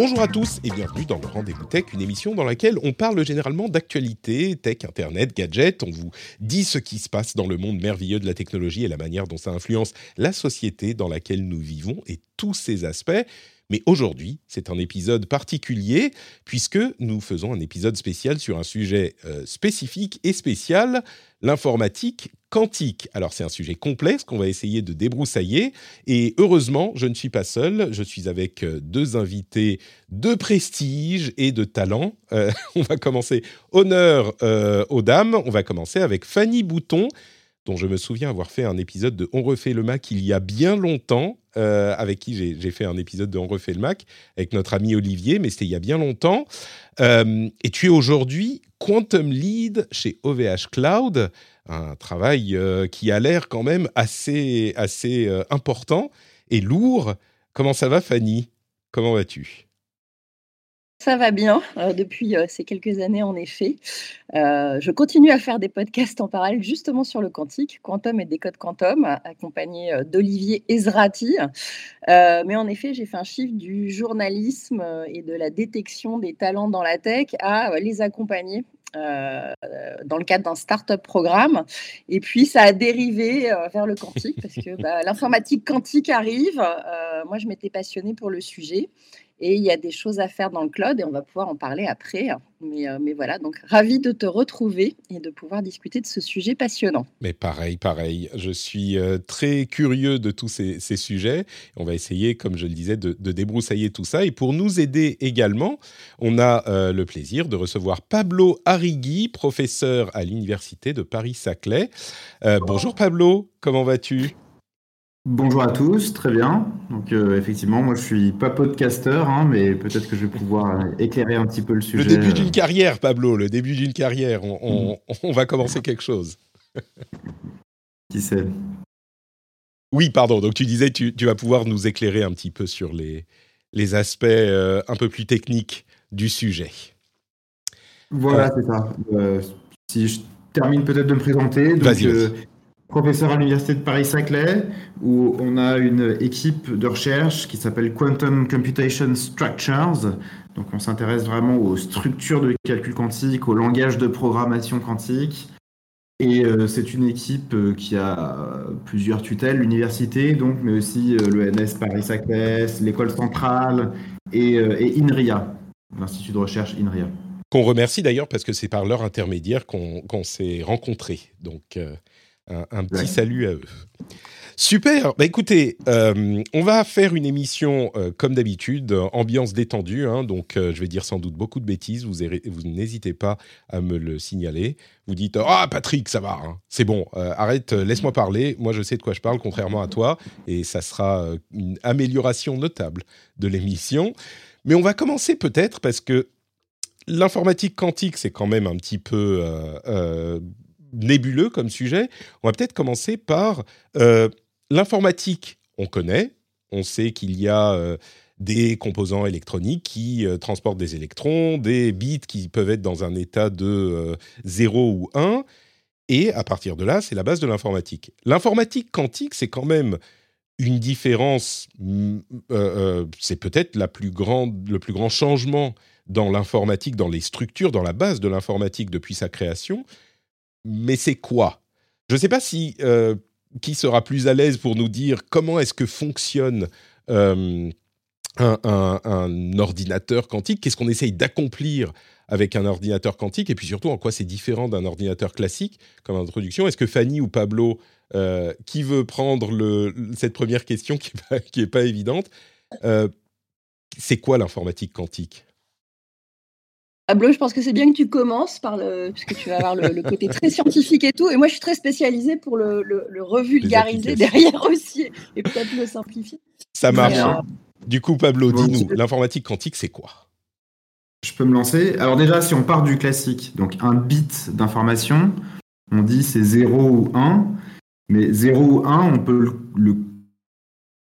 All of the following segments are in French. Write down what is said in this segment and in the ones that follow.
Bonjour à tous et bienvenue dans le Rendez-vous Tech, une émission dans laquelle on parle généralement d'actualité, tech, internet, gadgets. On vous dit ce qui se passe dans le monde merveilleux de la technologie et la manière dont ça influence la société dans laquelle nous vivons et tous ces aspects. Mais aujourd'hui, c'est un épisode particulier puisque nous faisons un épisode spécial sur un sujet euh, spécifique et spécial, l'informatique quantique. Alors c'est un sujet complexe qu'on va essayer de débroussailler et heureusement, je ne suis pas seul, je suis avec euh, deux invités de prestige et de talent. Euh, on va commencer honneur euh, aux dames, on va commencer avec Fanny Bouton dont je me souviens avoir fait un épisode de On refait le Mac il y a bien longtemps, avec qui j'ai fait un épisode de On refait le Mac, avec notre ami Olivier, mais c'était il y a bien longtemps. Et tu es aujourd'hui Quantum Lead chez OVH Cloud, un travail euh, qui a l'air quand même assez, assez euh, important et lourd. Comment ça va Fanny? Comment vas-tu? Ça va bien euh, depuis ces quelques années, en effet. Je continue à faire des podcasts en parallèle, justement sur le quantique, Quantum et Décode Quantum, accompagné d'Olivier Ezrati. Mais en effet, j'ai fait un chiffre du journalisme et de la détection des talents dans la tech à les accompagner. Euh, dans le cadre d'un start-up programme. Et puis, ça a dérivé euh, vers le quantique parce que bah, l'informatique quantique arrive. Euh, moi, je m'étais passionnée pour le sujet. Et il y a des choses à faire dans le cloud et on va pouvoir en parler après. Mais, euh, mais voilà, donc ravi de te retrouver et de pouvoir discuter de ce sujet passionnant. Mais pareil, pareil. Je suis euh, très curieux de tous ces, sujets. On va essayer, comme je le disais, de, débroussailler tout ça. Et pour nous aider également, on a euh, le plaisir de recevoir Pablo Arrigui, professeur à l'Université de Paris-Saclay. Bonjour Pablo, comment vas-tu? Bonjour à tous, très bien. Donc euh, effectivement, moi je suis pas podcasteur, hein, mais peut-être que je vais pouvoir euh, éclairer un petit peu le Le sujet. début euh, d'une carrière, Pablo, le début d'une carrière. On, on- on va commencer quelque chose. qui sait. Oui, pardon. Donc tu disais, tu, tu vas pouvoir nous éclairer un petit peu sur les, les aspects euh, un peu plus techniques du sujet. Voilà, c'est ça. Euh, si je termine peut-être de me présenter, vas-y. Professeur à l'université de Paris-Saclay, où on a une équipe de recherche qui s'appelle Quantum Computation Structures. Donc on s'intéresse vraiment aux structures de calcul quantique, au langage de programmation quantique. Et euh, c'est une équipe euh, qui a euh, plusieurs tutelles, l'université donc, mais aussi euh, l'ENS Paris-Saclay, l'école centrale et, INRIA, l'Institut de recherche INRIA. Qu'on remercie d'ailleurs parce que c'est par leur intermédiaire qu'on s'est rencontrés. Donc un, un petit Ouais. salut à eux. Super. Bah écoutez, euh, on va faire une émission euh, comme d'habitude, euh, ambiance détendue. hein, donc je vais dire sans doute beaucoup de bêtises. Vous, n'hésitez pas à me le signaler. Vous dites ah Patrick, ça va, hein, c'est bon. arrête, laisse-moi parler. Moi je sais de quoi je parle, contrairement à toi, et ça sera une amélioration notable de l'émission. Mais on va commencer peut-être parce que l'informatique quantique, c'est quand même un petit peu nébuleux comme sujet. On va peut-être commencer par euh, l'informatique. On connaît, on sait qu'il y a euh, des composants électroniques qui euh, transportent des électrons, des bits qui peuvent être dans un état de euh, 0 ou 1. Et à partir de là, c'est la base de l'informatique. L'informatique quantique, c'est quand même une différence, mm, c'est peut-être la plus grande, le plus grand changement dans l'informatique, dans les structures, dans la base de l'informatique depuis sa création. Mais c'est quoi? Je ne sais pas si euh, qui sera plus à l'aise pour nous dire comment est-ce que fonctionne euh, un, ordinateur quantique, qu'est-ce qu'on essaye d'accomplir avec un ordinateur quantique, et puis surtout en quoi c'est différent d'un ordinateur classique comme introduction. Est-ce que Fanny ou Pablo, euh, qui veut prendre cette première question qui n'est pas, évidente, c'est quoi l'informatique quantique? Pablo, je pense que c'est bien que tu commences par le, puisque tu vas avoir le, côté très scientifique et tout. Et moi, je suis très spécialisée pour le, le revulgariser derrière aussi et peut-être le simplifier. Ça marche. Euh, du coup, Pablo, dis-nous, l'informatique quantique, c'est quoi? Je peux me lancer. Alors déjà, si on part du classique, donc un bit d'information, on dit c'est 0 ou 1. Mais 0 ou 1, on peut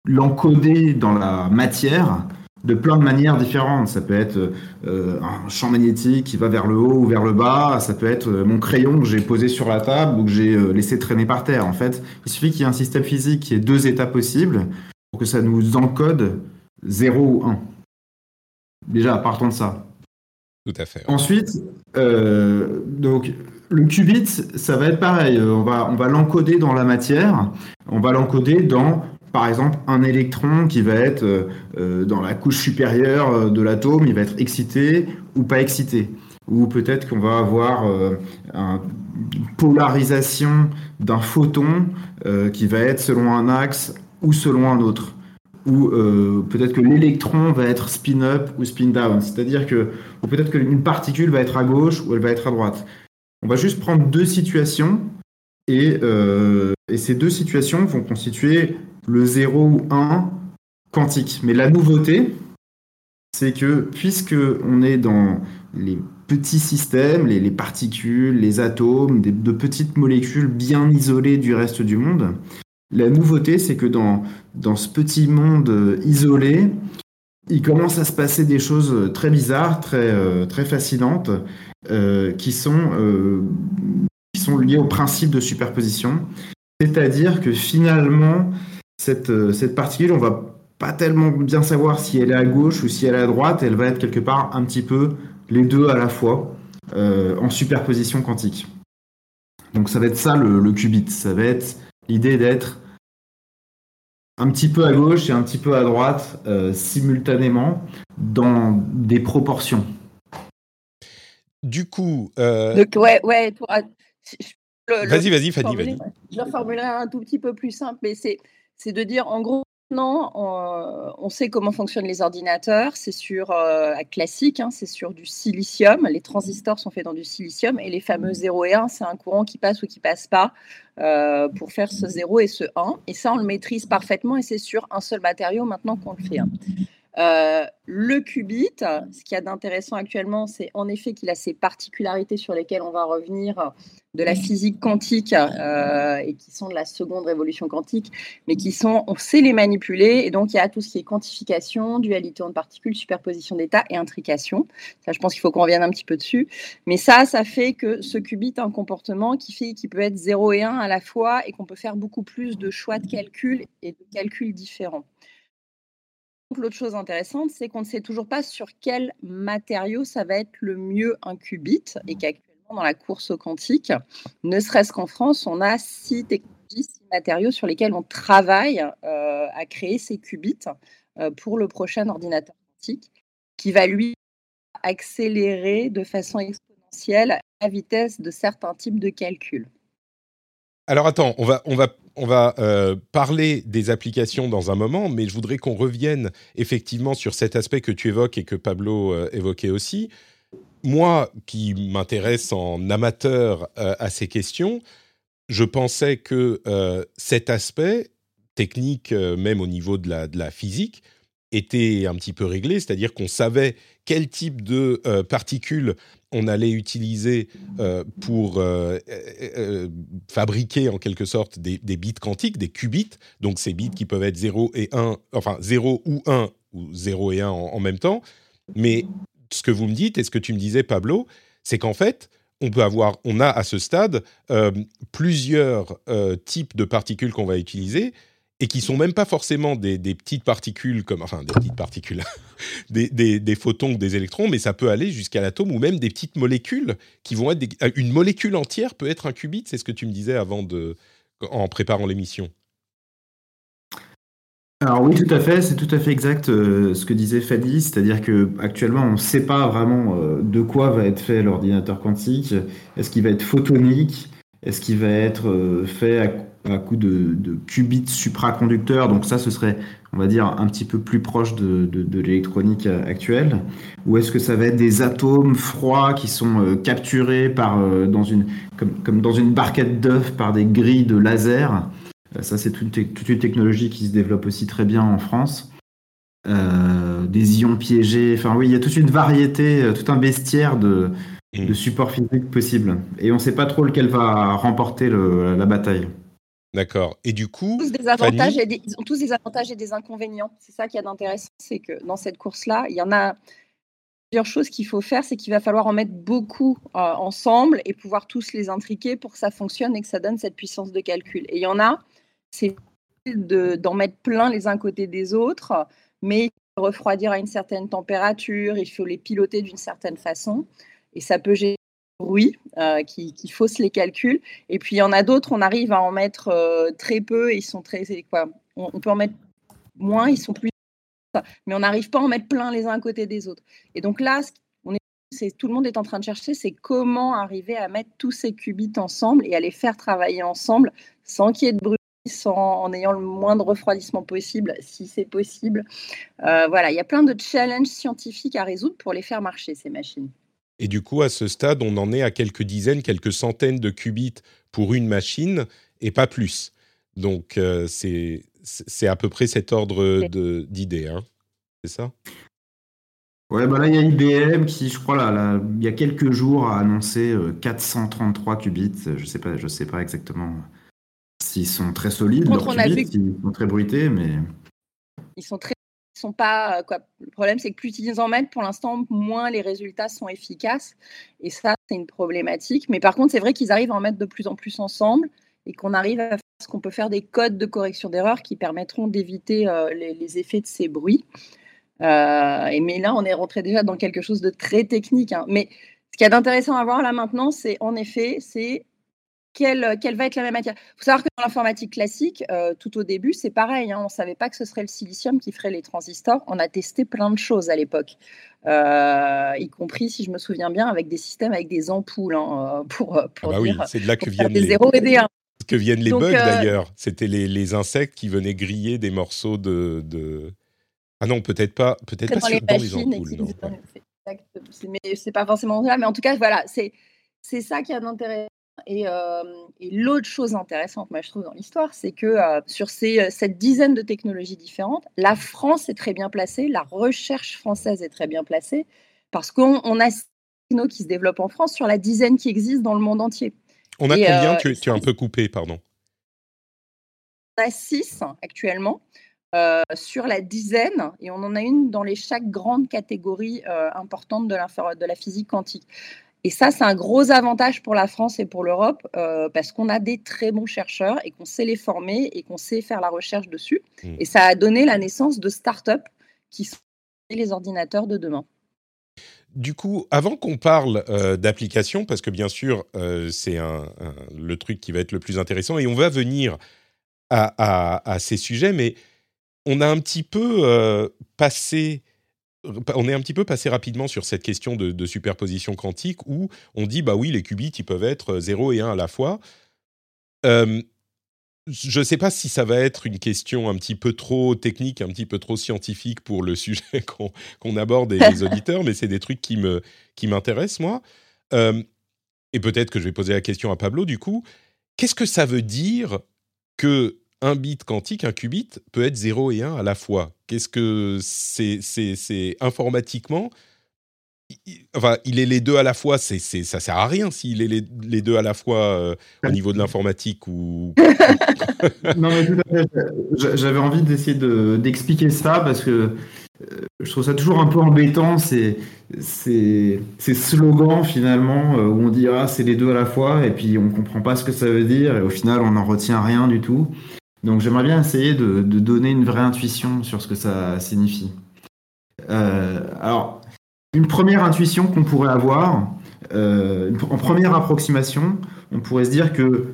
l'encoder dans la matière de plein de manières différentes. Ça peut être euh, un champ magnétique qui va vers le haut ou vers le bas. Ça peut être euh, mon crayon que j'ai posé sur la table ou que j'ai euh, laissé traîner par terre. En fait, il suffit qu'il y ait un système physique qui ait deux états possibles pour que ça nous encode 0 ou 1. Déjà, partons de ça. Tout à fait. Ensuite, donc, le qubit, ça va être pareil. On va, on va l'encoder dans la matière. On va l'encoder dans par exemple, un électron qui va être euh, euh, dans la couche supérieure euh, de l'atome, il va être excité ou pas excité. Ou peut-être qu'on va avoir une polarisation d'un photon qui va être selon un axe ou selon un autre. Ou peut-être que l'électron va être spin-up ou spin-down. C'est-à-dire que, peut-être qu'une particule va être à gauche ou elle va être à droite. On va juste prendre deux situations et ces deux situations vont constituer le 0 ou 1 quantique. Mais la nouveauté, c'est que puisque on est dans les petits systèmes, les, particules, les atomes, de petites molécules bien isolées du reste du monde, la nouveauté, c'est que dans, ce petit monde isolé, il commence à se passer des choses très bizarres, très, euh, fascinantes, euh, qui, sont, euh, qui sont liées au principe de superposition. C'est-à-dire que finalement, euh, cette, particule, on va pas tellement bien savoir si elle est à gauche ou si elle est à droite, elle va être quelque part un petit peu les deux à la fois euh, en superposition quantique. Donc ça va être ça le, qubit, ça va être l'idée d'être un petit peu à gauche et un petit peu à droite euh, simultanément dans des proportions. Du coup, Donc, ouais, ouais. Vas-y, vas-y, Fanny, vas-y. Je le formulerai un tout petit peu plus simple, mais c'est c'est de dire en gros, non, on, sait comment fonctionnent les ordinateurs. C'est sur euh, classique, hein, c'est sur du silicium. Les transistors sont faits dans du silicium et les fameux 0 et 1, c'est un courant qui passe ou qui passe pas euh, pour faire ce 0 et ce 1. Et ça, on le maîtrise parfaitement et c'est sur un seul matériau maintenant qu'on le fait. Hein. Euh, le qubit, ce qu'il y a d'intéressant actuellement, c'est en effet qu'il a ces particularités sur lesquelles on va revenir de la physique quantique euh, et qui sont de la seconde révolution quantique, mais qui sont, on sait les manipuler, et donc il y a tout ce qui est quantification, dualité en particules, superposition d'états et intrication. Ça, je pense qu'il faut qu'on revienne un petit peu dessus. Mais ça, ça fait que ce qubit a un comportement qui fait qu'il peut être 0 et 1 à la fois et qu'on peut faire beaucoup plus de choix de calcul et de calculs différents. L'autre chose intéressante, c'est qu'on ne sait toujours pas sur quel matériau ça va être le mieux un qubit et qu'actuellement dans la course au quantique, ne serait-ce qu'en France, on a six technologies, six matériaux sur lesquels on travaille euh, à créer ces qubits euh, pour le prochain ordinateur quantique qui va lui accélérer de façon exponentielle la vitesse de certains types de calculs. Alors attends, on va, on va on va euh, parler des applications dans un moment, mais je voudrais qu'on revienne effectivement sur cet aspect que tu évoques et que Pablo euh, évoquait aussi. Moi, qui m'intéresse en amateur euh, à ces questions, je pensais que cet aspect technique, même au niveau de la physique, était un petit peu réglé, c'est-à-dire qu'on savait quel type de euh, particules on allait utiliser euh, pour euh, fabriquer en quelque sorte des, bits quantiques, des qubits, donc ces bits qui peuvent être 0 et 1, enfin 0 ou 1 ou 0 et 1 en, même temps. Mais ce que vous me dites et ce que tu me disais Pablo, c'est qu'en fait, on peut avoir, on a à ce stade plusieurs types de particules qu'on va utiliser et qui sont même pas forcément des, petites particules comme enfin des petites particules des, photons ou des électrons mais ça peut aller jusqu'à l'atome ou même des petites molécules qui vont être euh, une molécule entière peut être un qubit c'est ce que tu me disais avant de en préparant l'émission alors oui, tout à fait, c'est tout à fait exact euh, ce que disait Fadi, c'est-à-dire que actuellement on ne sait pas vraiment euh, de quoi va être fait l'ordinateur quantique. Est-ce qu'il va être photonique? Est-ce qu'il va être fait à à coup de, qubits supraconducteurs. Donc ça, ce serait, on va dire, un petit peu plus proche de, de, l'électronique actuelle. Ou est-ce que ça va être des atomes froids qui sont euh, capturés par, euh, dans une, comme, comme, dans une barquette d'œufs par des grilles de laser? Euh, Ça, c'est toute, toute, une technologie qui se développe aussi très bien en France. des ions piégés. Enfin oui, il y a toute une variété, tout un bestiaire de, de supports physiques possibles. Et on ne sait pas trop lequel va remporter la bataille. D'accord. Et du coup, des avantages ils ont tous des avantages et des inconvénients. C'est ça qui est intéressant, c'est que dans cette course-là, il y en a plusieurs choses qu'il faut faire, c'est qu'il va falloir en mettre beaucoup euh, ensemble et pouvoir tous les intriquer pour que ça fonctionne et que ça donne cette puissance de calcul. Et il y en a, c'est d'en mettre plein les uns côté des autres, mais il faut refroidir à une certaine température, il faut les piloter d'une certaine façon, et ça peut générer bruit euh, qui, qui, fausse les calculs. Et puis il y en a d'autres, on arrive à en mettre euh, très peu, ils sont très quoi on, peut en mettre moins, ils sont plus mais on n'arrive pas à en mettre plein les uns à côté des autres. Et donc là, on est, tout le monde est en train de chercher, c'est comment arriver à mettre tous ces qubits ensemble et à les faire travailler ensemble sans qu'il y ait de bruit, sans, en ayant le moins de refroidissement possible, si c'est possible. Euh, voilà, il y a plein de challenges scientifiques à résoudre pour les faire marcher, ces machines. Et du coup, à ce stade, on en est à quelques dizaines, quelques centaines de qubits pour une machine et pas plus. Donc, euh, c'est à peu près cet ordre d'idées, hein. c'est ça? Ouais, bah là, il y a IBM qui, je crois, là, il y a quelques jours, a annoncé 433 euh, qubits. Je sais pas, je sais pas exactement s'ils sont très solides, leurs qubits, ils sont très bruités, mais... Ils sont très sont pas. Euh, quoi. Le problème, c'est que plus ils en mettent, pour l'instant, moins les résultats sont efficaces. Et ça, c'est une problématique. Mais par contre, c'est vrai qu'ils arrivent à en mettre de plus en plus ensemble et qu'on arrive à faire ce qu'on peut faire des codes de correction d'erreur qui permettront d'éviter euh, les, effets de ces bruits. Euh, et, mais là, on est rentré déjà dans quelque chose de très technique. Hein. Mais ce qu'il y a d'intéressant à voir là maintenant, c'est en effet, c'est quelle, quelle, va être la même matière. Il faut savoir que dans l'informatique classique, euh, tout au début, c'est pareil. Hein, on ne savait pas que ce serait le silicium qui ferait les transistors. On a testé plein de choses à l'époque, euh, y compris, si je me souviens bien, avec des systèmes avec des ampoules. Hein, pour, ah pour ah bah oui, c'est de là que viennent les 0 et des 1. Que viennent les bugs euh, d'ailleurs. C'était les, les, insectes qui venaient griller des morceaux de. de... Ah non, peut-être pas, peut-être pas dans, sur, les, dans les ampoules. Non, Mais c'est pas forcément ça. Mais en tout cas, voilà, c'est c'est ça qui a d'intérêt et, l'autre chose intéressante, moi, je trouve, dans l'histoire, c'est que sur ces, cette dizaine de technologies différentes, la France est très bien placée, la recherche française est très bien placée, parce qu'on a techno qui se développent en France sur la dizaine qui existe dans le monde entier. On a combien tu, tu, as un peu coupé, pardon? On a six actuellement. sur la dizaine, et on en a une dans les chaque grande catégorie importante de, de la physique quantique. Et ça, c'est un gros avantage pour la France et pour l'Europe euh, parce qu'on a des très bons chercheurs et qu'on sait les former et qu'on sait faire la recherche dessus. Mmh. Et ça a donné la naissance de start-up qui sont les ordinateurs de demain. Du coup, avant qu'on parle euh, d'applications, parce que bien sûr, euh, c'est le truc qui va être le plus intéressant, et on va venir à, à ces sujets, mais on a un petit peu passé on est un petit peu passé rapidement sur cette question de, superposition quantique où on dit bah oui les qubits ils peuvent être 0 et 1 à la fois. je ne sais pas si ça va être une question un petit peu trop technique, un petit peu trop scientifique pour le sujet qu'on aborde et les auditeurs, mais c'est des trucs qui qui m'intéressent moi. et peut-être que je vais poser la question à Pablo du coup. Qu'est-ce que ça veut dire que un bit quantique, un qubit, peut être 0 et 1 à la fois. Qu'est-ce que c'est, informatiquement Enfin, il est les deux à la fois, c'est, c'est, ça sert à rien s'il est les, deux à la fois euh, au niveau de l'informatique ou. non, mais tout à fait. J'avais envie d'essayer de, d'expliquer ça parce que euh, je trouve ça toujours un peu embêtant, ces, ces, ces slogans finalement euh, où on dit ah, c'est les deux à la fois et puis on comprend pas ce que ça veut dire et au final on n'en retient rien du tout. Donc j'aimerais bien essayer de, donner une vraie intuition sur ce que ça signifie. Euh, alors, une première intuition qu'on pourrait avoir, euh, en première approximation, on pourrait se dire que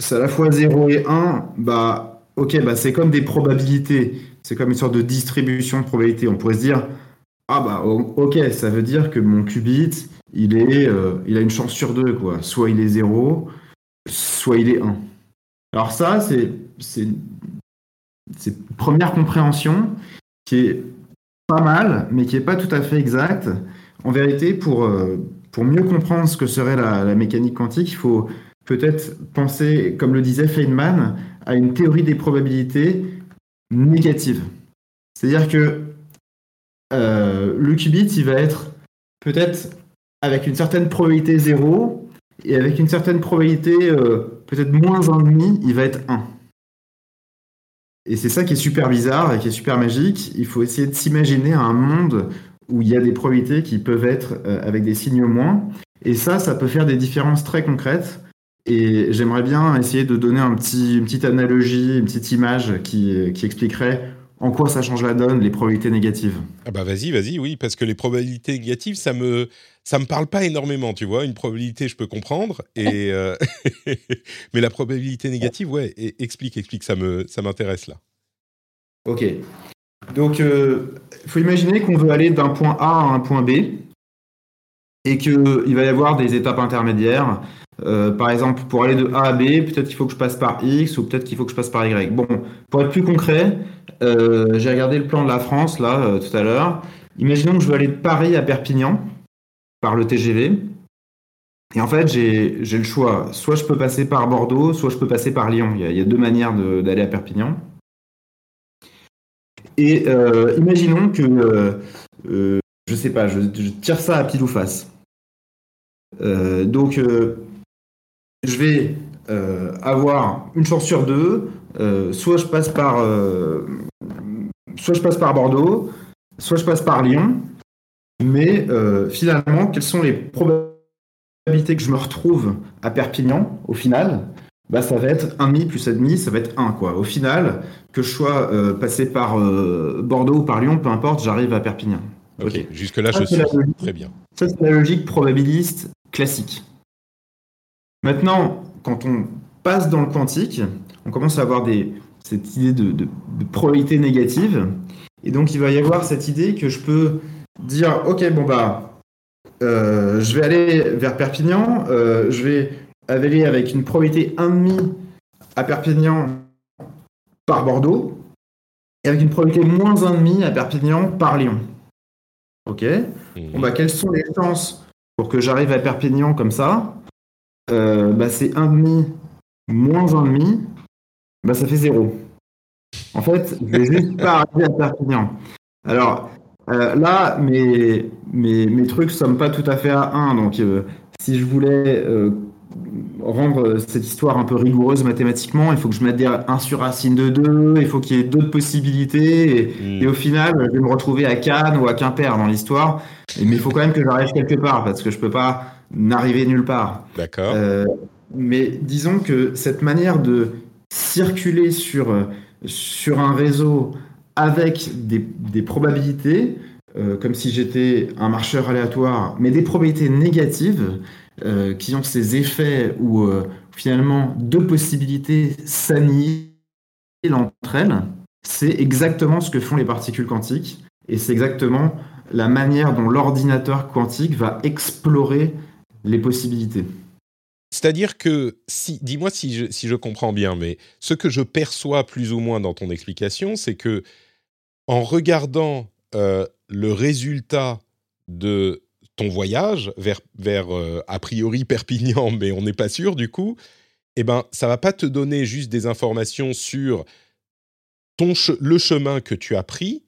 c'est à la fois 0 et 1, bah, ok, bah, c'est comme des probabilités, c'est comme une sorte de distribution de probabilités. On pourrait se dire, ah bah ok, ça veut dire que mon qubit, il, est, euh, il a une chance sur deux, quoi. Soit il est 0, soit il est 1. Alors ça, c'est une première compréhension qui est pas mal, mais qui n'est pas tout à fait exacte. En vérité, pour, euh, mieux comprendre ce que serait la, mécanique quantique, il faut peut-être penser, comme le disait Feynman, à une théorie des probabilités négative. C'est-à-dire que euh, le qubit, il va être peut-être avec une certaine probabilité 0 et avec une certaine probabilité euh, peut-être moins 1,5, il va être 1. Et c'est ça qui est super bizarre et qui est super magique. Il faut essayer de s'imaginer un monde où il y a des probabilités qui peuvent être euh, avec des signes moins. Et ça, ça peut faire des différences très concrètes. Et j'aimerais bien essayer de donner une petite analogie, une petite image qui, qui expliquerait en quoi ça change la donne, les probabilités négatives Ah bah vas-y, vas-y, oui, parce que les probabilités négatives, ça me ça me parle pas énormément, tu vois. Une probabilité, je peux comprendre, et euh, mais la probabilité négative, ouais, explique, explique, ça me ça m'intéresse là. Ok. Donc, il euh, faut imaginer qu'on veut aller d'un point A à un point B, et qu'il va y avoir des étapes intermédiaires. Euh, par exemple, pour aller de A à B, peut-être qu'il faut que je passe par X ou peut-être qu'il faut que je passe par Y. Bon, pour être plus concret, euh, j'ai regardé le plan de la France là euh, tout à l'heure. Imaginons que je veux aller de Paris à Perpignan par le TGV. Et en fait, j'ai le choix. Soit je peux passer par Bordeaux, soit je peux passer par Lyon. Il y a, deux manières d'aller à Perpignan. Et imaginons que, je sais pas, je, je, tire ça à pile ou face. donc, je vais euh, avoir une chance sur deux. Euh, soit je passe par, euh, soit je passe par Bordeaux, soit je passe par Lyon. Mais finalement, quelles sont les probabilités que je me retrouve à Perpignan au final? Bah, ça va être 1,5 plus 1,5, ça va être 1. Quoi. Au final, que je sois passé par Bordeaux ou par Lyon, peu importe, j'arrive à Perpignan. Ok, jusque-là, je suis très bien. Ça, c'est la logique probabiliste classique. Maintenant, quand on passe dans le quantique, on commence à avoir des, cette idée de, probabilité négative. Et donc, il va y avoir cette idée que je peux dire, OK, bon, bah, euh, je vais aller vers Perpignan, euh, je vais aller avec une probabilité 1,5 à Perpignan par Bordeaux, et avec une probabilité moins 1,5 à Perpignan par Lyon. OK Bon, bah, quelles sont les chances pour que j'arrive à Perpignan comme ça? Euh, bah, c'est 1,5 moins 1,5, bah, ça fait 0. En fait, je vais juste pas arriver à Perpignan. Alors, euh, là, mes, mes, mes, trucs ne sont pas tout à fait à 1. Donc, euh, si je voulais rendre cette histoire un peu rigoureuse mathématiquement, il faut que je mette des 1 sur racine de 2, il faut qu'il y ait d'autres possibilités. Et, hmm. au final, je vais me retrouver à Cannes ou à Quimper dans l'histoire. Mais il faut quand même que j'arrive quelque part parce que je ne peux pas n'arriver nulle part. D'accord. Euh, mais disons que cette manière de circuler sur, euh, sur un réseau avec des, probabilités, euh, comme si j'étais un marcheur aléatoire, mais des probabilités négatives qui ont ces effets où finalement deux possibilités s'annihilent entre elles, c'est exactement ce que font les particules quantiques et c'est exactement la manière dont l'ordinateur quantique va explorer les possibilités. C'est-à-dire que, dis-moi si je, si je comprends bien, mais ce que je perçois plus ou moins dans ton explication, c'est que en regardant euh, le résultat de ton voyage vers, vers euh, a priori Perpignan, mais on n'est pas sûr du coup, eh ben, ça va pas te donner juste des informations sur ton le chemin que tu as pris,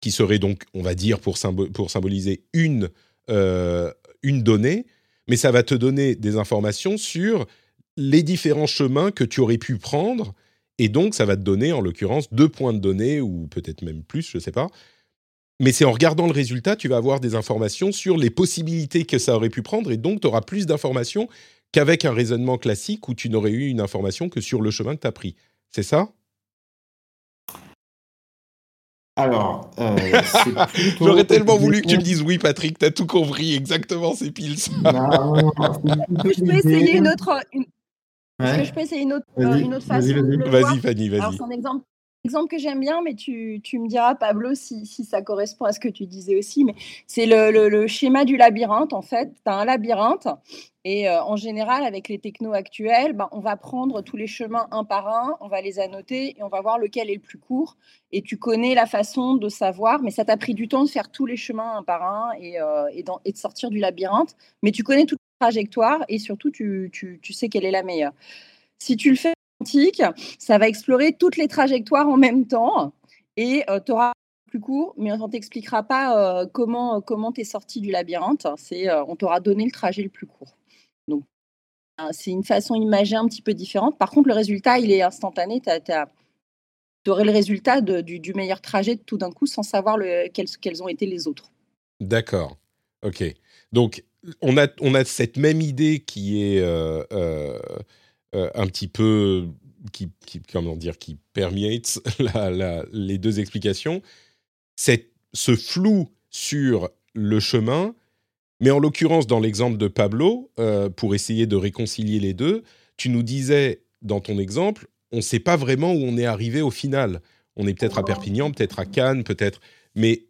qui serait donc, on va dire, pour, pour symboliser une, euh, une donnée, mais ça va te donner des informations sur les différents chemins que tu aurais pu prendre. Et donc, ça va te donner, en l'occurrence, deux points de données, ou peut-être même plus, je ne sais pas. Mais c'est en regardant le résultat, tu vas avoir des informations sur les possibilités que ça aurait pu prendre, et donc tu auras plus d'informations qu'avec un raisonnement classique où tu n'aurais eu une information que sur le chemin que tu as pris. C'est ça? Alors, euh, j'aurais tellement voulu que tu me dises oui, Patrick, t'as tout compris, exactement, c'est pile ça. je peux essayer une autre. Est-ce que je peux essayer une autre, euh, une autre façon Vas-y, Fanny, vas-y. Alors, son exemple, exemple que j'aime bien, mais tu, me diras, Pablo, si, ça correspond à ce que tu disais aussi, mais c'est le, schéma du labyrinthe, en fait. Tu as un labyrinthe, et euh, en général, avec les technos actuels, ben, on va prendre tous les chemins un par un, on va les annoter, et on va voir lequel est le plus court. Et tu connais la façon de savoir, mais ça t'a pris du temps de faire tous les chemins un par un et, euh, de sortir du labyrinthe. Mais tu connais toute la trajectoire, et surtout, tu, tu sais quelle est la meilleure. Si tu le fais ça va explorer toutes les trajectoires en même temps et euh, tu auras plus court, mais on t'expliquera pas euh, comment comment tu es sorti du labyrinthe. C'est euh, on t'aura donné le trajet le plus court. Donc c'est une façon imagée un petit peu différente. Par contre, le résultat, il est instantané. Tu aurais le résultat du, meilleur trajet tout d'un coup sans savoir le, quels, quels ont été les autres. D'accord. Ok. Donc, on a, on a cette même idée qui est euh, un petit peu qui, comment dire qui permeate les deux explications. C'est ce flou sur le chemin, mais en l'occurrence dans l'exemple de Pablo, euh, pour essayer de réconcilier les deux, tu nous disais dans ton exemple, on ne sait pas vraiment où on est arrivé au final. On est peut-être à Perpignan, peut-être à Cannes, peut-être, mais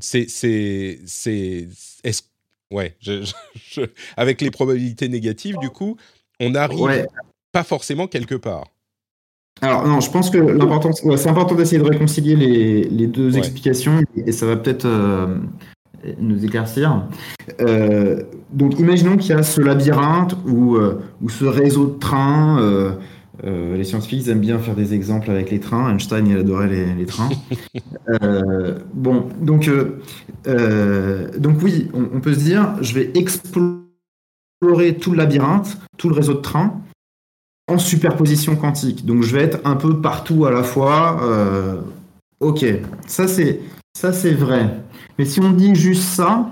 c'est c'est c'est ouais, avec les probabilités négatives du coup, on n'arrive pas forcément quelque part. Alors non, je pense que l'important, c'est important d'essayer de réconcilier les, deux explications et ça va peut-être euh, nous éclaircir. Euh, donc imaginons qu'il y a ce labyrinthe ou, euh, ce réseau de trains. Les scientifiques aiment bien faire des exemples avec les trains. Einstein, il adorait les, trains. bon, donc, donc oui, on, peut se dire, je vais explorer tout le labyrinthe, tout le réseau de trains en superposition quantique. Donc je vais être un peu partout à la fois. Euh, ok, ça c'est ça c'est vrai. Mais si on dit juste ça,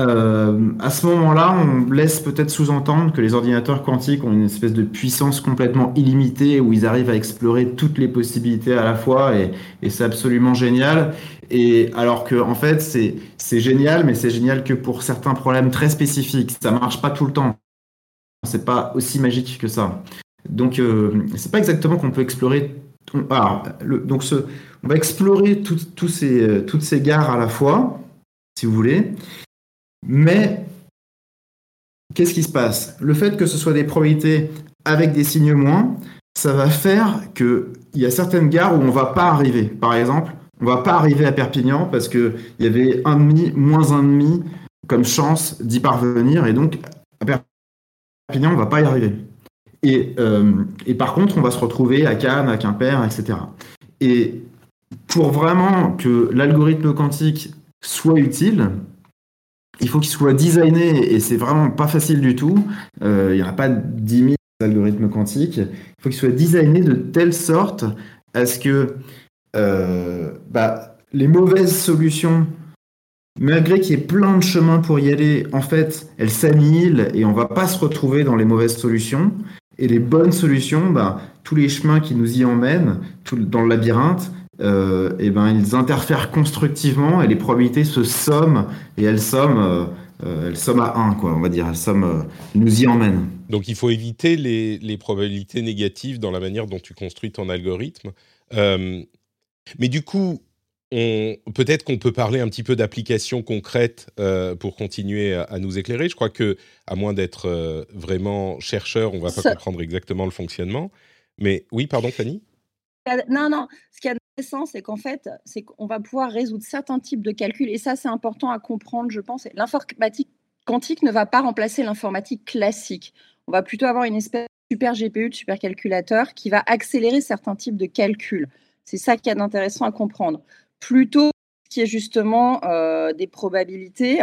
euh, à ce moment-là, on laisse peut-être sous-entendre que les ordinateurs quantiques ont une espèce de puissance complètement illimitée où ils arrivent à explorer toutes les possibilités à la fois et, c'est absolument génial. Et alors que en fait, c'est génial, mais c'est génial que pour certains problèmes très spécifiques. Ça marche pas tout le temps. C'est pas aussi magique que ça. Donc, euh, c'est pas exactement qu'on peut explorer. Alors, donc, on va explorer euh, toutes ces gares à la fois, si vous voulez. Mais qu'est-ce qui se passe? Le fait que ce soit des probabilités avec des signes moins, ça va faire qu'il y a certaines gares où on ne va pas arriver. Par exemple, on ne va pas arriver à Perpignan parce qu'il y avait un demi, moins un demi comme chance d'y parvenir. Et donc, à Perpignan, on ne va pas y arriver. Et, euh, et, par contre, on va se retrouver à Cannes, à Quimper, etc. Et pour vraiment que l'algorithme quantique soit utile, il faut qu'il soit designé, et c'est vraiment pas facile du tout. Euh, il n'y aura pas 10 000 algorithmes quantiques. Il faut qu'il soit designé de telle sorte à ce que euh, bah, les mauvaises solutions, malgré qu'il y ait plein de chemins pour y aller, en fait, elles s'annihilent et on va pas se retrouver dans les mauvaises solutions. Et les bonnes solutions, bah, tous les chemins qui nous y emmènent, tout, dans le labyrinthe, euh, eh ben, ils interfèrent constructivement et les probabilités se somment et elles somment, euh, euh, elles somment à 1, quoi, on va dire. Elles, somment, nous y emmènent. Donc il faut éviter les, les, probabilités négatives dans la manière dont tu construis ton algorithme. mais du coup, peut-être qu'on peut parler un petit peu d'applications concrètes pour continuer à, nous éclairer. Je crois que, à moins d'être vraiment chercheur, on ne va pas comprendre exactement le fonctionnement. Mais oui, pardon, Fanny? Non, non, ce qui est intéressant, c'est qu'en fait, c'est qu'on va pouvoir résoudre certains types de calculs, et ça, c'est important à comprendre, je pense. L'informatique quantique ne va pas remplacer l'informatique classique. On va plutôt avoir une espèce de super GPU, de super calculateur, qui va accélérer certains types de calculs. C'est ça qui est intéressant à comprendre. Plutôt qui est justement euh, des probabilités,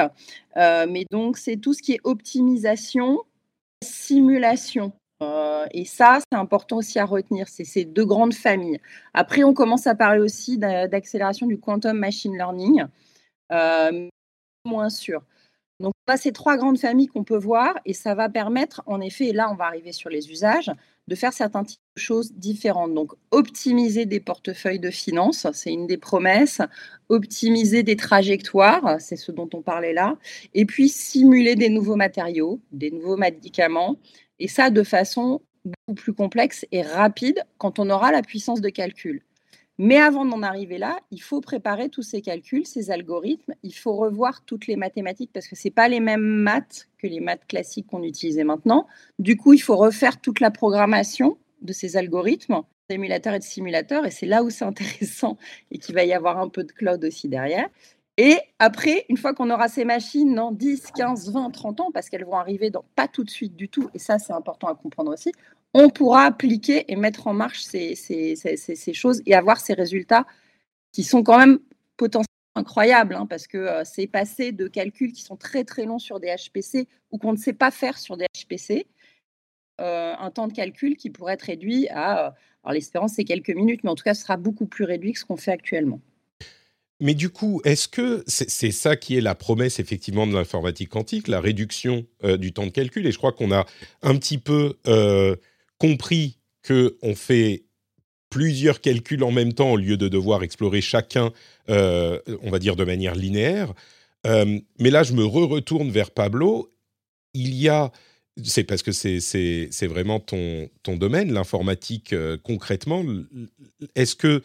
euh, mais donc c'est tout ce qui est optimisation, simulation. Euh, et ça, c'est important aussi à retenir, c'est ces deux grandes familles. Après, on commence à parler aussi d'accélération du quantum machine learning, euh, moins sûr. Donc, on a ces trois grandes familles qu'on peut voir et ça va permettre, en effet, et là, on va arriver sur les usages, de faire certains types de choses différentes. Donc, optimiser des portefeuilles de finances, c'est une des promesses. Optimiser des trajectoires, c'est ce dont on parlait là. Et puis, simuler des nouveaux matériaux, des nouveaux médicaments, et ça de façon beaucoup plus complexe et rapide quand on aura la puissance de calcul. Mais avant d'en arriver là, il faut préparer tous ces calculs, ces algorithmes. Il faut revoir toutes les mathématiques parce que ce n'est pas les mêmes maths que les maths classiques qu'on utilisait maintenant. Du coup, il faut refaire toute la programmation de ces algorithmes, d'émulateurs et de simulateurs. Et c'est là où c'est intéressant et qu'il va y avoir un peu de cloud aussi derrière. Et après, une fois qu'on aura ces machines dans 10, 15, 20, 30 ans, parce qu'elles vont arriver pas tout de suite du tout, et ça c'est important à comprendre aussi, on pourra appliquer et mettre en marche ces, ces, choses et avoir ces résultats qui sont quand même potentiellement incroyables, hein, parce que euh, c'est passé de calculs qui sont très très longs sur des HPC ou qu'on ne sait pas faire sur des HPC, euh, un temps de calcul qui pourrait être réduit à, euh, alors l'espérance c'est quelques minutes, mais en tout cas ce sera beaucoup plus réduit que ce qu'on fait actuellement. Mais du coup, est-ce que c'est ça qui est la promesse effectivement de l'informatique quantique, la réduction du temps de calcul? Et je crois qu'on a un petit peu compris qu'on fait plusieurs calculs en même temps au lieu de devoir explorer chacun, euh, on va dire, de manière linéaire. Euh, mais là, je me re-retourne vers Pablo. Il y a, c'est parce que c'est vraiment ton, ton domaine, l'informatique euh, concrètement. Est-ce que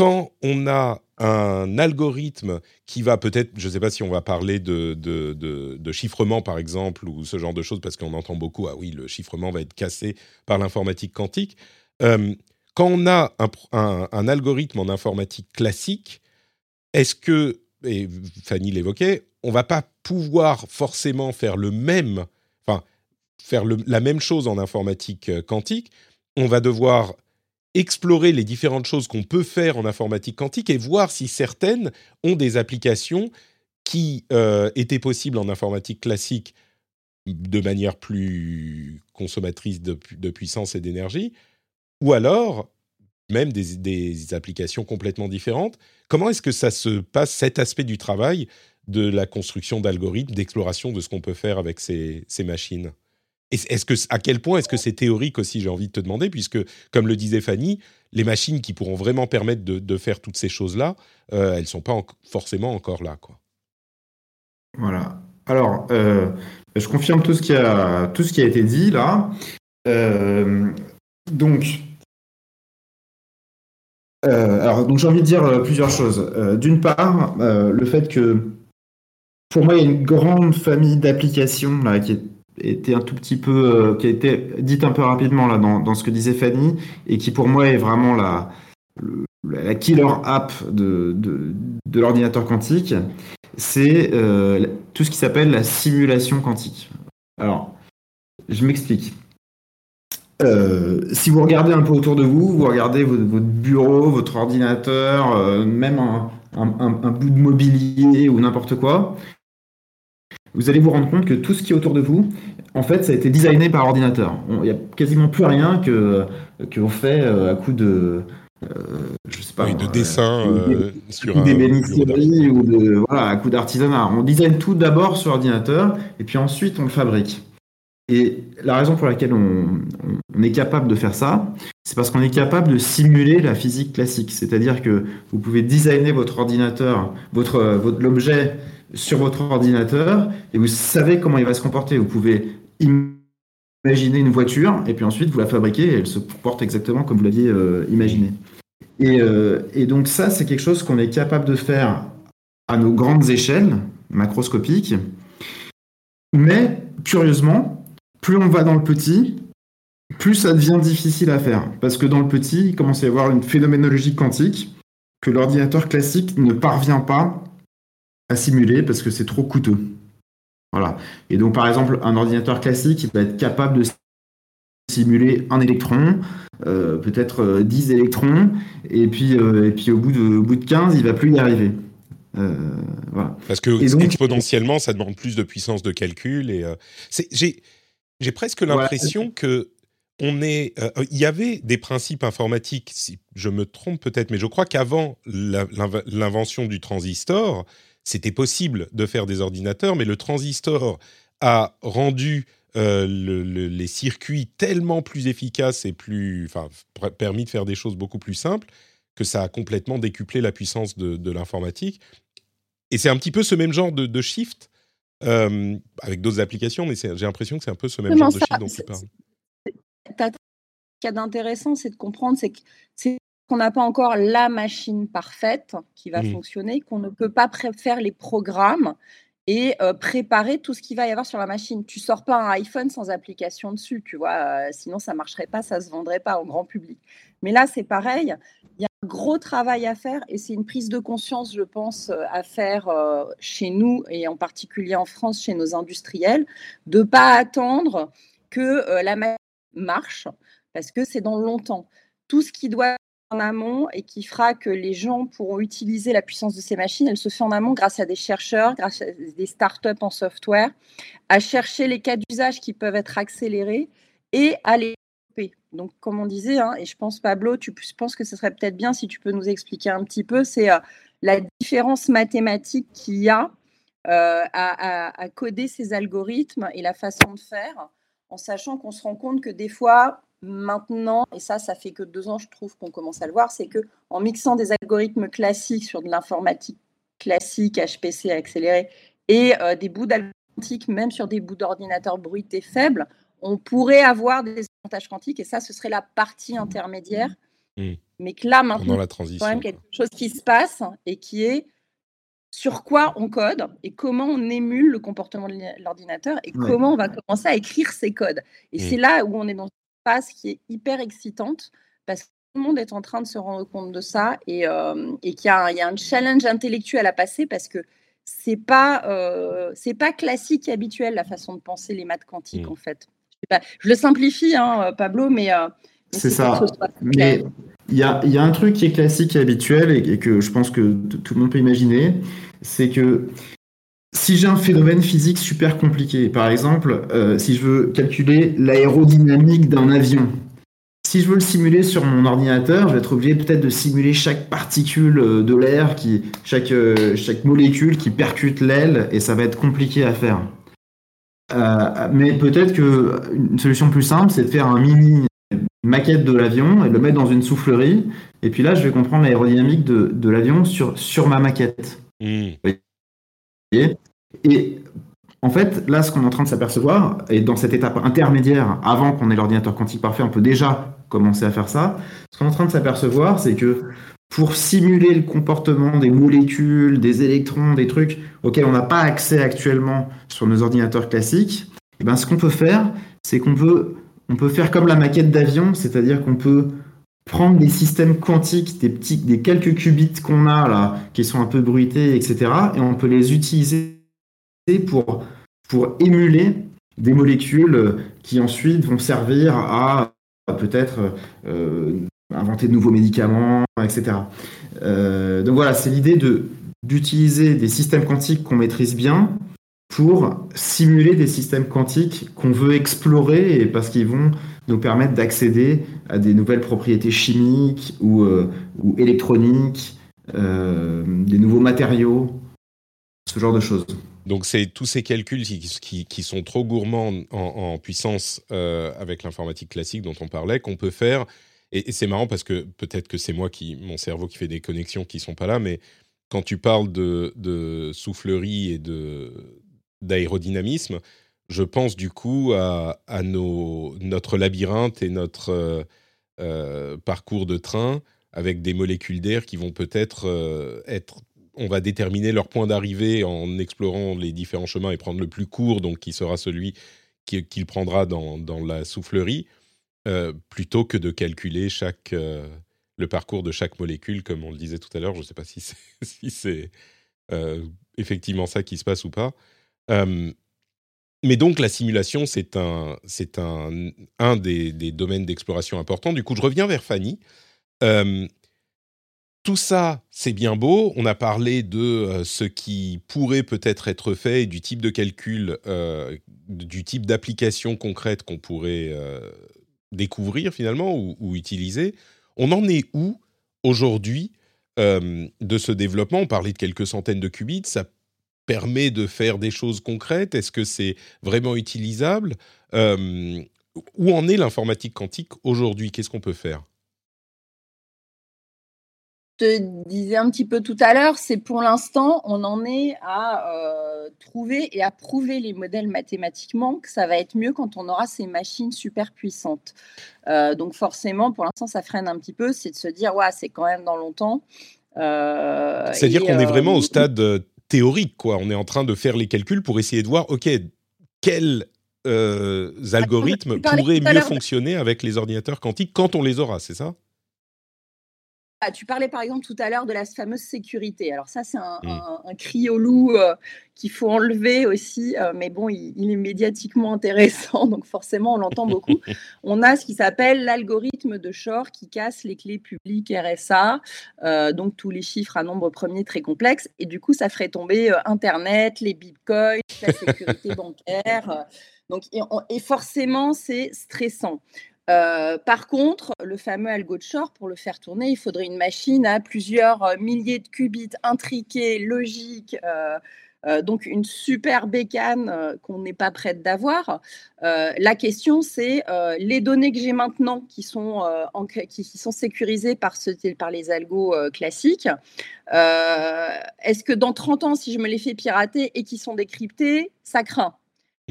quand on a un algorithme qui va peut-être, je ne sais pas si on va parler de, chiffrement par exemple ou ce genre de choses parce qu'on entend beaucoup, ah oui, le chiffrement va être cassé par l'informatique quantique. Euh, quand on a un, algorithme en informatique classique, est-ce que, et Fanny l'évoquait, on va pas pouvoir forcément faire le même, enfin faire la même chose en informatique euh, quantique, on va devoir explorer les différentes choses qu'on peut faire en informatique quantique et voir si certaines ont des applications qui euh, étaient possibles en informatique classique de manière plus consommatrice de, puissance et d'énergie, ou alors même des, applications complètement différentes. Comment est-ce que ça se passe, cet aspect du travail de la construction d'algorithmes, d'exploration de ce qu'on peut faire avec ces machines? Est-ce que, à quel point est-ce que c'est théorique aussi, j'ai envie de te demander, puisque, comme le disait Fanny, les machines qui pourront vraiment permettre de, faire toutes ces choses-là, euh, elles sont pas forcément encore là. Quoi. Voilà. Alors, euh, je confirme tout ce, qui a, tout ce qui a été dit là. Euh, donc, alors, donc j'ai envie de dire plusieurs choses. D'une part, le fait que, pour moi, il y a une grande famille d'applications là qui est était un tout petit peu, euh, qui a été dite un peu rapidement là dans, ce que disait Fanny, et qui pour moi est vraiment la, killer app de, de, l'ordinateur quantique, c'est euh, tout ce qui s'appelle la simulation quantique. Alors, je m'explique. Euh, si vous regardez un peu autour de vous, vous regardez votre, bureau, votre ordinateur, même un, un, bout de mobilier ou n'importe quoi, vous allez vous rendre compte que tout ce qui est autour de vous, en fait, ça a été designé par ordinateur. Il n'y a quasiment plus rien que qu'on fait euh, à coup de euh, je sais pas, oui, de dessin euh, sur des bénisseries ou de voilà, à coup d'artisanat. On design tout d'abord sur ordinateur et puis ensuite on le fabrique. Et la raison pour laquelle on, on est capable de faire ça, c'est parce qu'on est capable de simuler la physique classique. C'est-à-dire que vous pouvez designer votre ordinateur, votre, votre l'objet sur votre ordinateur et vous savez comment il va se comporter. Vous pouvez imaginer une voiture et puis ensuite vous la fabriquez et elle se comporte exactement comme vous l'aviez euh, imaginé. Et, euh, et, donc ça, c'est quelque chose qu'on est capable de faire à nos grandes échelles macroscopiques. Mais curieusement, plus on va dans le petit, plus ça devient difficile à faire. Parce que dans le petit, il commence à y avoir une phénoménologie quantique que l'ordinateur classique ne parvient pas à simuler parce que c'est trop coûteux. Voilà. Et donc, par exemple, un ordinateur classique, il va être capable de simuler un électron, euh, peut-être 10 euh, électrons, et puis, euh, et puis au, bout de, bout de 15, il va plus y arriver. voilà. Parce que exponentiellement, ça demande plus de puissance de calcul. Et j'ai presque l'impression que on est. Il y avait des principes informatiques, si je me trompe peut-être, mais je crois qu'avant l'invention du transistor, c'était possible de faire des ordinateurs, mais le transistor a rendu euh, les circuits tellement plus efficaces et plus, enfin, permis de faire des choses beaucoup plus simples que ça a complètement décuplé la puissance de, l'informatique. Et c'est un petit peu ce même genre de, shift euh, avec d'autres applications, mais j'ai l'impression que c'est un peu ce même genre de shift dont tu parles. qu'il y a d'intéressant, c'est de comprendre, c'est qu'on n'a pas encore la machine parfaite qui va mmh. fonctionner, qu'on ne peut pas faire les programmes et préparer tout ce qu'il va y avoir sur la machine. Tu sors pas un iPhone sans application dessus, tu vois, sinon ça marcherait pas, ça se vendrait pas au grand public. Mais là, c'est pareil, il y a un gros travail à faire et c'est une prise de conscience, je pense, à faire chez nous et en particulier en France, chez nos industriels, de pas attendre que la machine marche parce que c'est dans longtemps. Tout ce qui doit en amont et qui fera que les gens pourront utiliser la puissance de ces machines, elle se fait en amont grâce à des chercheurs, grâce à des startups en software, à chercher les cas d'usage qui peuvent être accélérés et à les développer. Donc, comme on disait, hein, et je pense, Pablo, tu penses que ce serait peut-être bien si tu peux nous expliquer un petit peu, c'est euh, la différence mathématique qu'il y a euh, à, à coder ces algorithmes et la façon de faire, en sachant qu'on se rend compte que des fois, maintenant, et ça, ça fait que deux ans, je trouve qu'on commence à le voir, c'est que en mixant des algorithmes classiques sur de l'informatique classique, HPC accéléré, et euh, des bouts d'algorithmes même sur des bouts d'ordinateur bruités faibles, on pourrait avoir des avantages quantiques, et ça, ce serait la partie intermédiaire. Mmh. Mais que là, maintenant, la transition, il y a quand même quelque chose qui se passe et qui est sur quoi on code et comment on émule le comportement de l'ordinateur et comment on va commencer à écrire ces codes. Et mmh. c'est là où on est dans phase qui est hyper excitante parce que tout le monde est en train de se rendre compte de ça et, euh, et qu'il y, y, a un challenge intellectuel à passer parce que c'est pas euh, c'est pas classique et habituel la façon de penser les maths quantiques mmh. en fait. Je, je, le simplifie, hein, Pablo, mais, euh, c'est ça. Mais il y a, y a, un truc qui est classique et habituel et, et que je pense que tout le monde peut imaginer, c'est que si j'ai un phénomène physique super compliqué, par exemple, euh, si je veux calculer l'aérodynamique d'un avion, si je veux le simuler sur mon ordinateur, je vais être obligé peut-être de simuler chaque particule euh, de l'air, chaque, euh, chaque molécule qui percute l'aile, et ça va être compliqué à faire. mais peut-être qu'une solution plus simple, c'est de faire un mini maquette de l'avion et de le mettre dans une soufflerie. Et puis là, je vais comprendre l'aérodynamique de, l'avion sur, sur ma maquette. Mmh. Et en fait, là, ce qu'on est en train de s'apercevoir, et dans cette étape intermédiaire, avant qu'on ait l'ordinateur quantique parfait, on peut déjà commencer à faire ça. Ce qu'on est en train de s'apercevoir, c'est que pour simuler le comportement des molécules, des électrons, des trucs auxquels on n'a pas accès actuellement sur nos ordinateurs classiques, et eh ben, ce qu'on peut faire, c'est qu'on peut, peut faire comme la maquette d'avion, c'est-à-dire qu'on peut prendre des systèmes quantiques, des petits, des quelques qubits qu'on a là, qui sont un peu bruités, etc., et on peut les utiliser pour, pour émuler des molécules qui ensuite vont servir à, peut-être euh, inventer de nouveaux médicaments, etc. Euh, donc voilà, c'est l'idée de d'utiliser des systèmes quantiques qu'on maîtrise bien pour simuler des systèmes quantiques qu'on veut explorer et parce qu'ils vont nous permettre d'accéder à des nouvelles propriétés chimiques ou, euh, ou électroniques, euh, des nouveaux matériaux, ce genre de choses. Donc c'est tous ces calculs qui, qui, sont trop gourmands en, puissance euh, avec l'informatique classique dont on parlait, qu'on peut faire. Et, c'est marrant parce que peut-être que c'est moi qui, mon cerveau qui fait des connexions qui sont pas là, mais quand tu parles de, de soufflerie et de d'aérodynamisme, je pense du coup à, notre labyrinthe et notre euh, euh, parcours de train avec des molécules d'air qui vont peut-être euh, être on va déterminer leur point d'arrivée en explorant les différents chemins et prendre le plus court, donc qui sera celui qu'il prendra dans, la soufflerie, plutôt que de calculer le parcours de chaque molécule, comme on le disait tout à l'heure. Je ne sais pas si c'est effectivement ça qui se passe ou pas mais donc la simulation, c'est un, c'est un, un des, domaines d'exploration importants. Du coup, je reviens vers Fanny. tout ça, c'est bien beau. On a parlé de ce qui pourrait peut-être être fait, du type de calcul, du type d'application concrète qu'on pourrait découvrir finalement ou, utiliser. On en est où aujourd'hui de ce développement? On parlait de quelques centaines de qubits. Permet de faire des choses concrètes? Est-ce que c'est vraiment utilisable? Euh, Où en est l'informatique quantique aujourd'hui? Qu'est-ce qu'on peut faire? Je te disais un petit peu tout à l'heure, c'est pour l'instant, on en est à euh, trouver et à prouver les modèles mathématiquement que ça va être mieux quand on aura ces machines super puissantes. donc forcément, pour l'instant, ça freine un petit peu, c'est de se dire, ouais, c'est quand même dans longtemps. C'est-à-dire qu'on est vraiment au stade théorique, quoi. On est en train de faire les calculs pour essayer de voir, OK, quels algorithmes pourraient mieux fonctionner avec les ordinateurs quantiques quand on les aura, c'est ça? Ah, tu parlais par exemple tout à l'heure de la fameuse sécurité. Alors ça, c'est un, mmh. cri au loup euh, qu'il faut enlever aussi, euh, mais bon, il, est médiatiquement intéressant, donc forcément, on l'entend beaucoup. on a ce qui s'appelle l'algorithme de Shor qui casse les clés publiques RSA, euh, donc tous les chiffres à nombre premier très complexes, et du coup, ça ferait tomber Internet, les bitcoins, la sécurité bancaire. donc, et forcément, c'est stressant. Euh, par contre, le fameux algo de Shor, pour le faire tourner, il faudrait une machine à plusieurs euh, milliers de qubits intriqués, logiques, euh, donc une super bécane qu'on n'est pas prête d'avoir. la question, c'est les données que j'ai maintenant qui sont, qui, sont sécurisées par, par les algos classiques. Est-ce que dans 30 ans, si je me les fais pirater et qui sont décryptés, ça craint?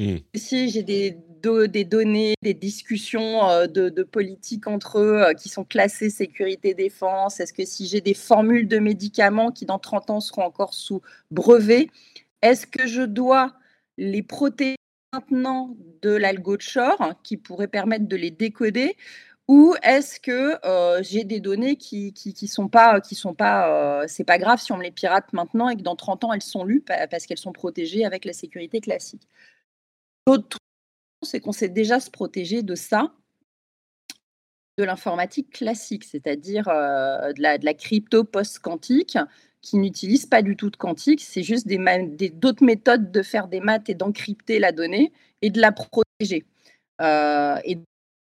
Mmh. Si j'ai des, données, des discussions euh, de, politique entre eux euh, qui sont classées sécurité défense, est-ce que si j'ai des formules de médicaments qui dans 30 ans seront encore sous brevet, est-ce que je dois les protéger maintenant de l'algo de Shor qui pourrait permettre de les décoder ou est-ce que euh, j'ai des données qui qui, sont pas qui sont pas pas grave si on me les pirate maintenant et que dans 30 ans elles sont lues parce qu'elles sont protégées avec la sécurité classique? L'autre c'est qu'on sait déjà se protéger de ça, de l'informatique classique, c'est-à-dire euh, de, la, crypto post-quantique qui n'utilise pas du tout de quantique, c'est juste des, d'autres méthodes de faire des maths et d'encrypter la donnée et de la protéger. Euh, et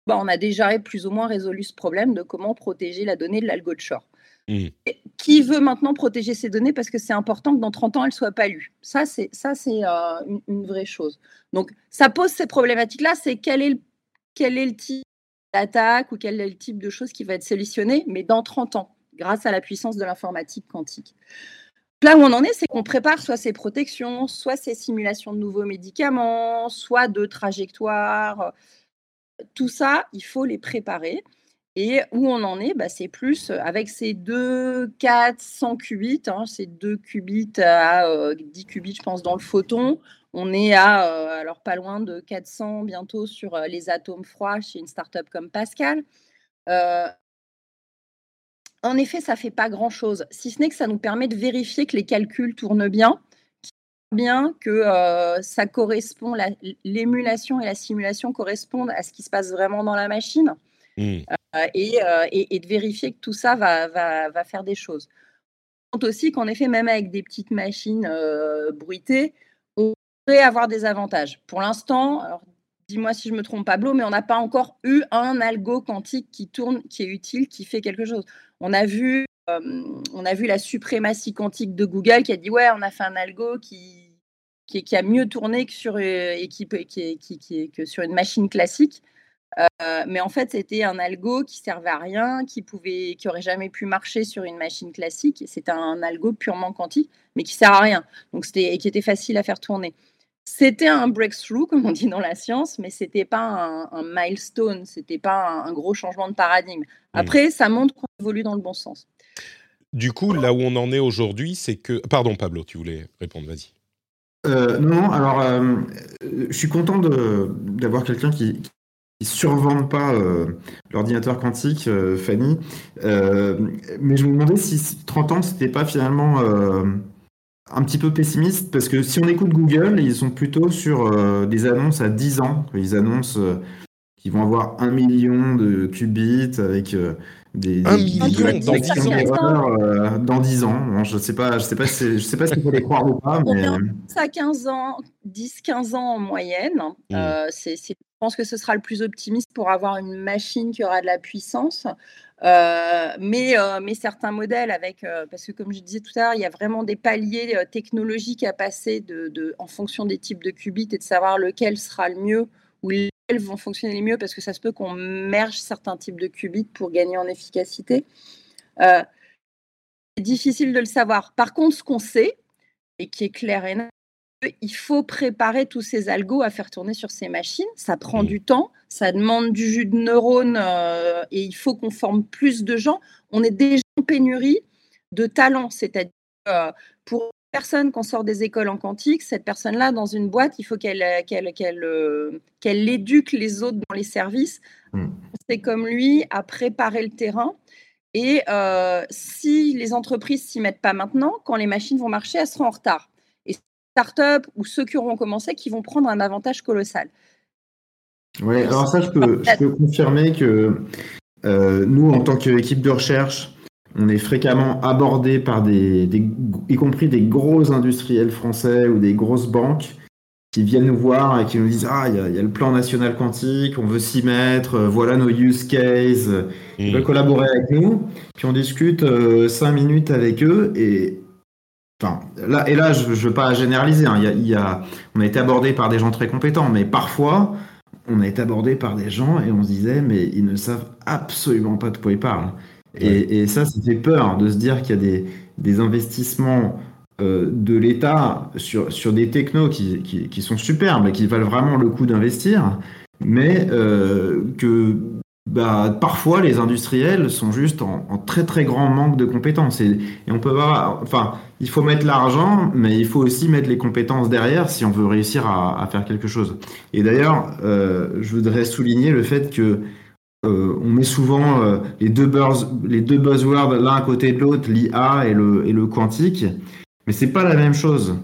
bah, on a déjà plus ou moins résolu ce problème de comment protéger la donnée de l'algo de Shor. Mmh. Qui veut maintenant protéger ces données parce que c'est important que dans 30 ans, elles ne soient pas lues Ça, c'est, euh, une, vraie chose. Donc, ça pose ces problématiques-là. C'est quel est le, quel est le type d'attaque ou quel est le type de choses qui va être solutionné, mais dans 30 ans, grâce à la puissance de l'informatique quantique. Là où on en est, c'est qu'on prépare soit ces protections, soit ces simulations de nouveaux médicaments, soit de trajectoires. Tout ça, il faut les préparer. Et où on en est, bah, c'est plus avec ces 2, 4, 100 qubits, ces 2 qubits à 10 qubits, je pense, dans le photon. On est à, alors pas loin de 400 bientôt sur les atomes froids chez une startup comme Pascal. en effet, ça ne fait pas grand-chose, si ce n'est que ça nous permet de vérifier que les calculs tournent bien, bien que ça correspond, l'émulation et la simulation correspondent à ce qui se passe vraiment dans la machine. Mmh. Euh, euh, et, de vérifier que tout ça va, faire des choses. On aussi qu'en effet, même avec des petites machines euh, bruitées, on pourrait avoir des avantages. Pour l'instant, dis-moi si je me trompe, Pablo, mais on n'a pas encore eu un algo quantique qui tourne, qui est utile, qui fait quelque chose. On a vu, on a vu la suprématie quantique de Google qui a dit ouais, on a fait un algo qui, a mieux tourné que sur une machine classique. Euh, mais en fait, c'était un algo qui servait à rien, qui pouvait, qui aurait jamais pu marcher sur une machine classique. C'était un algo purement quantique, mais qui sert à rien. Donc c'était et qui était facile à faire tourner. C'était un breakthrough, comme on dit dans la science, mais c'était pas un, un milestone, c'était pas un, gros changement de paradigme. Mmh. Après, ça montre qu'on évolue dans le bon sens. Du coup, là où on en est aujourd'hui, c'est que. Pardon, Pablo, tu voulais répondre, vas-y. Euh, non, alors euh, je suis content d'avoir quelqu'un qui, ils survendent pas euh, l'ordinateur quantique, euh, Fanny. Euh, mais je me demandais si 30 ans, c'était pas finalement un petit peu pessimiste, parce que si on écoute Google, ils sont plutôt sur des annonces à 10 ans. Ils annoncent qu'ils vont avoir un million de qubits avec des, un million dans 10 ans. dans 10 ans. je sais pas, je sais pas, si, je sais pas si faut les croire ou pas. Mais... Ça 15 ans, 10-15 ans en moyenne. Mmh. c'est je pense que ce sera le plus optimiste pour avoir une machine qui aura de la puissance. Euh, mais, euh, mais certains modèles avec, euh, parce que comme je disais tout à l'heure, il y a vraiment des paliers technologiques à passer en fonction des types de qubits et de savoir lequel sera le mieux ou lesquels vont fonctionner le mieux parce que ça se peut qu'on merge certains types de qubits pour gagner en efficacité. c'est difficile de le savoir. Par contre, ce qu'on sait et qui est clair et net, il faut préparer tous ces algos à faire tourner sur ces machines. Ça prend mmh. du temps, ça demande du jus de neurones euh, et il faut qu'on forme plus de gens. On est déjà en pénurie de talents, c'est-à-dire euh, pour une personne qu'on sort des écoles en quantique, cette personne-là, dans une boîte, il faut qu'elle qu'elle, qu'elle, euh, qu'elle éduque les autres dans les services. Mmh. C'est comme lui à préparer le terrain. Et si les entreprises s'y mettent pas maintenant, quand les machines vont marcher, elles seront en retard startups ou ceux qui auront commencé qui vont prendre un avantage colossal. Oui, alors ça, je peux, confirmer que euh, nous, en tant qu'équipe de recherche, on est fréquemment abordé par des, y compris des gros industriels français ou des grosses banques qui viennent nous voir et qui nous disent Ah, il y, a le plan national quantique, on veut s'y mettre, euh, voilà nos use cases, ils veulent mmh. collaborer avec nous. Puis on discute euh, cinq minutes avec eux et là, et là, je ne veux pas généraliser. Hein. Il on a été abordé par des gens très compétents, mais parfois, on a été abordé par des gens et on se disait, mais ils ne savent absolument pas de quoi ils parlent. Et, ça, ça fait peur de se dire qu'il y a des, investissements euh, de l'État sur, sur des technos qui, qui, sont superbes et qui valent vraiment le coup d'investir, mais euh, que bah, parfois les industriels sont juste en, très très grand manque de compétences. Et, on peut voir, enfin, il faut mettre l'argent, mais il faut aussi mettre les compétences derrière si on veut réussir à, faire quelque chose. Et d'ailleurs, euh, je voudrais souligner le fait que euh, on met souvent euh, les, deux buzz, les deux buzzwords l'un à côté de l'autre, l'IA et le, et le quantique, mais c'est pas la même chose.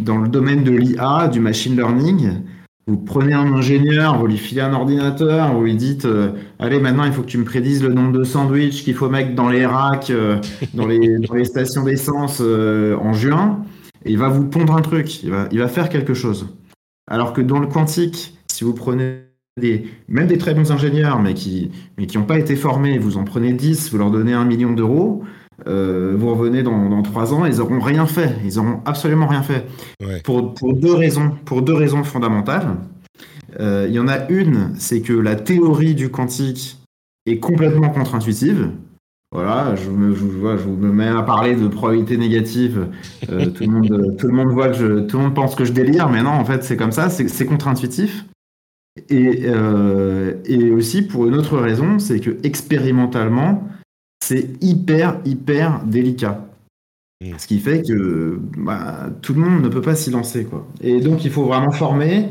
Dans le domaine de l'IA, du machine learning, vous prenez un ingénieur, vous lui filez un ordinateur, vous lui dites euh, Allez, maintenant, il faut que tu me prédises le nombre de sandwichs qu'il faut mettre dans les racks, euh, dans, les, stations d'essence euh, en juin. Et il va vous pondre un truc, il va, il va faire quelque chose. Alors que dans le quantique, si vous prenez même des très bons ingénieurs, mais qui mais qui n'ont pas été formés, vous en prenez 10, vous leur donnez un million d'euros, euh, vous revenez dans, trois ans, ils n'auront rien fait. Ils n'auront absolument rien fait. Pour, deux raisons, pour deux raisons fondamentales. Euh, il y en a une, c'est que la théorie du quantique est complètement contre-intuitive. Voilà, je, me, je, me mets à parler de probabilité négative. Euh, tout, le monde, tout le monde voit que je, tout le monde pense que je délire, mais non, en fait, c'est comme ça, c'est contre-intuitif. Et, et aussi pour une autre raison, c'est que expérimentalement, c'est hyper, hyper délicat. Ce qui fait que bah, tout le monde ne peut pas s'y lancer. Quoi. Et donc, il faut vraiment former.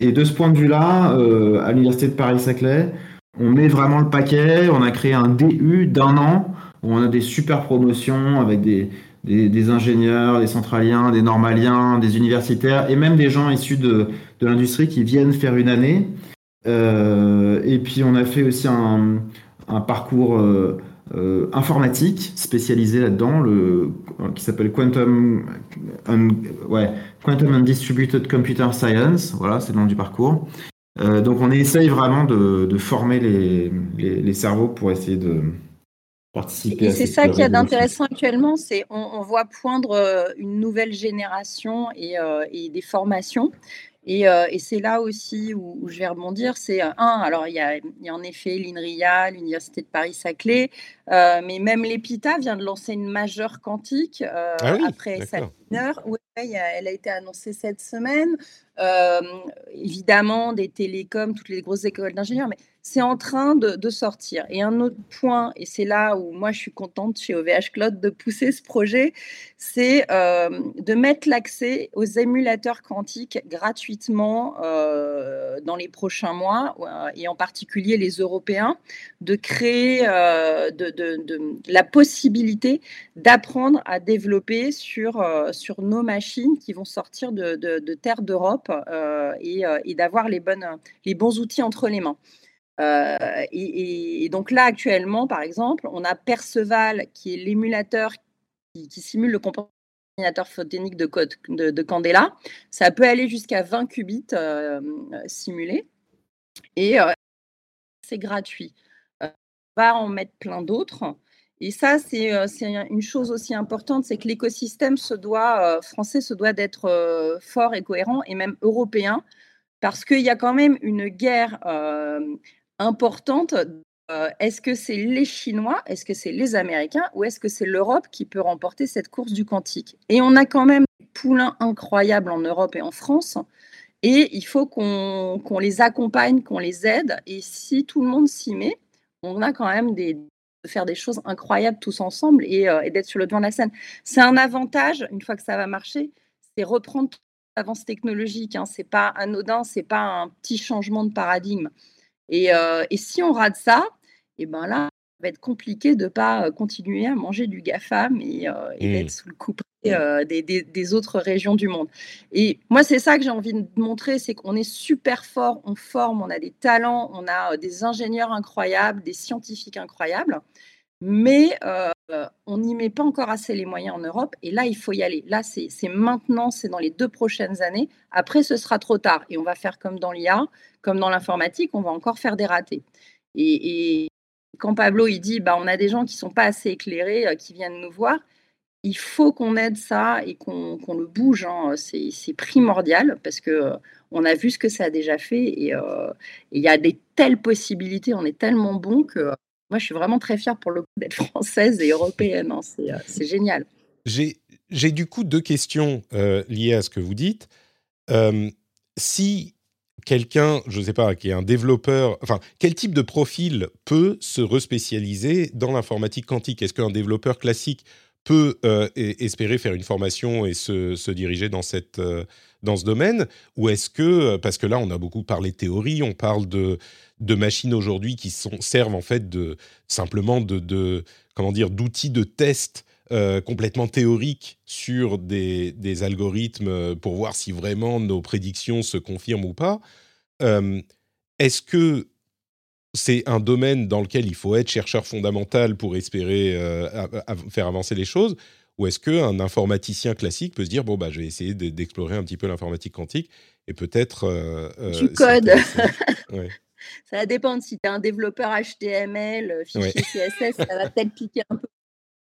Et de ce point de vue-là, euh, à l'Université de Paris-Saclay, on met vraiment le paquet. On a créé un DU d'un an où on a des super promotions avec des, des, ingénieurs, des centraliens, des normaliens, des universitaires et même des gens issus de, de l'industrie qui viennent faire une année. Euh, et puis, on a fait aussi un, un parcours. Euh, euh, informatique spécialisé là-dedans, le, qui s'appelle Quantum, ouais, Quantum and Distributed Computer Science. Voilà, c'est le nom du parcours. Euh, donc on essaye vraiment de, former les, les, cerveaux pour essayer de participer. Et c'est ça qui est d'intéressant actuellement, c'est on, voit poindre euh, une nouvelle génération et, et des formations. Euh, et, c'est là aussi où, je vais rebondir. C'est euh, un, alors il y a, en effet l'INRIA, l'Université de Paris-Saclay, euh, mais même l'EPITA vient de lancer une majeure quantique ah après sa Oui, elle a été annoncée cette semaine. évidemment, des télécoms, toutes les grosses écoles d'ingénieurs, mais c'est en train de, sortir. Et un autre point, et c'est là où moi je suis contente chez OVH Cloud de pousser ce projet, c'est euh, de mettre l'accès aux émulateurs quantiques gratuitement euh, dans les prochains mois, euh, et en particulier les Européens, de créer la possibilité d'apprendre à développer sur, nos machines qui vont sortir de, terre d'Europe et, d'avoir les bons outils entre les mains. Euh, et, donc là, actuellement, par exemple, on a Perceval, qui est l'émulateur qui, simule le comportement photonique de, code, de, Candela. Ça peut aller jusqu'à 20 qubits euh, simulés. Et euh, c'est gratuit. on va en mettre plein d'autres. Et ça, c'est une chose aussi importante, c'est que l'écosystème français se doit d'être fort et cohérent, et même européen, parce qu'il y a quand même une guerre importante. Euh, est-ce que c'est les Chinois, est-ce que c'est les Américains ou est-ce que c'est l'Europe qui peut remporter cette course du quantique? Et on a quand même des poulains incroyables en Europe et en France. Et il faut qu'on les accompagne, qu'on les aide. Et si tout le monde s'y met, on a quand même des, de faire des choses incroyables tous ensemble et, euh, d'être sur le devant de la scène. C'est un avantage, une fois que ça va marcher, c'est reprendre l'avance technologique. Hein. C'est pas anodin, c'est pas un petit changement de paradigme. Et, euh, et si on rate ça, et ben là, va être compliqué de ne pas euh, continuer à manger du GAFAM et, euh, et mmh. d'être sous le coup euh, des, des, autres régions du monde. Et moi, c'est ça que j'ai envie de montrer, c'est qu'on est super fort, on forme, on a des talents, on a des ingénieurs incroyables, des scientifiques incroyables, mais on n'y met pas encore assez les moyens en Europe. Et là, il faut y aller. Là, c'est maintenant, c'est dans les deux prochaines années. Après, ce sera trop tard. Et on va faire comme dans l'IA, comme dans l'informatique, on va encore faire des ratés. Et, quand Pablo il dit bah, on a des gens qui sont pas assez éclairés, euh, qui viennent nous voir, il faut qu'on aide ça et qu'on le bouge. Hein. C'est primordial parce que euh, on a vu ce que ça a déjà fait euh, et il y a des telles possibilités. On est tellement bon que moi, je suis vraiment très fière pour le coup d'être française et européenne. Hein. C'est génial. J'ai du coup deux questions liées à ce que vous dites. si quelqu'un, je ne sais pas, qui est un développeur, enfin, quel type de profil peut se respécialiser dans l'informatique quantique? Est-ce qu'un développeur classique peut euh, espérer faire une formation et se, diriger dans, cette, euh, dans ce domaine? Ou est-ce que, euh, parce que là, on a beaucoup parlé théorie, on parle de, de machines aujourd'hui qui sont, servent en fait de, simplement de, de comment dire, d'outils de test complètement théoriques sur des, des, algorithmes pour voir si vraiment nos prédictions se confirment ou pas. Est-ce que c'est un domaine dans lequel il faut être chercheur fondamental pour espérer faire avancer les choses ou est-ce qu'un informaticien classique peut se dire bon bah je vais essayer d'explorer un petit peu l'informatique quantique et peut-être tu codes ça va dépendre. Si tu es un développeur HTML fichier CSS ça va peut-être piquer un peu.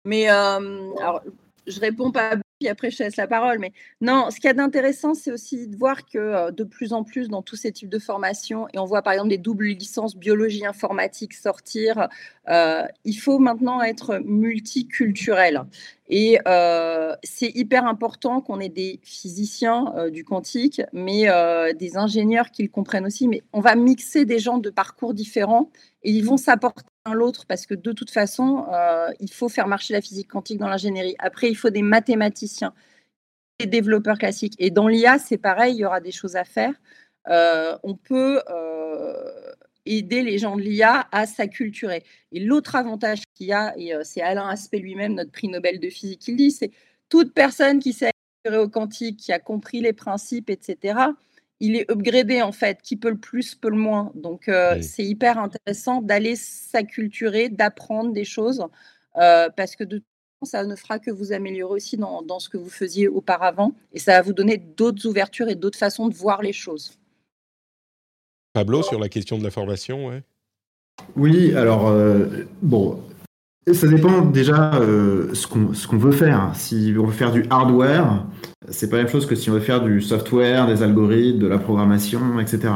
Mais alors je réponds pas puis après je te laisse la parole. Mais non, ce qu'il y a d'intéressant, c'est aussi de voir que euh, de plus en plus dans tous ces types de formations, et on voit par exemple des doubles licences biologie informatique sortir, euh, il faut maintenant être multiculturel. Et euh, c'est hyper important qu'on ait des physiciens du quantique, mais des ingénieurs qui le comprennent aussi. Mais on va mixer des gens de parcours différents et ils vont s'apporter l'autre parce que de toute façon, euh, il faut faire marcher la physique quantique dans l'ingénierie. Après, il faut des mathématiciens, des développeurs classiques. Et dans l'IA, c'est pareil, il y aura des choses à faire. Euh, on peut euh, aider les gens de l'IA à s'acculturer. Et l'autre avantage qu'il y a, et c'est Alain Aspect lui-même, notre prix Nobel de physique, le dit, c'est toute personne qui s'est au quantique, qui a compris les principes, etc., il est upgradé en fait, qui peut le plus, peut le moins. Donc euh, c'est hyper intéressant d'aller s'acculturer, d'apprendre des choses, euh, parce que de toute façon, ça ne fera que vous améliorer aussi dans, dans, ce que vous faisiez auparavant, et ça va vous donner d'autres ouvertures et d'autres façons de voir les choses. Pablo, sur la question de la formation, ouais. Oui, alors, euh, bon, ça dépend déjà euh, ce qu'on veut faire. Si on veut faire du hardware, c'est pas la même chose que si on veut faire du software, des algorithmes, de la programmation, etc.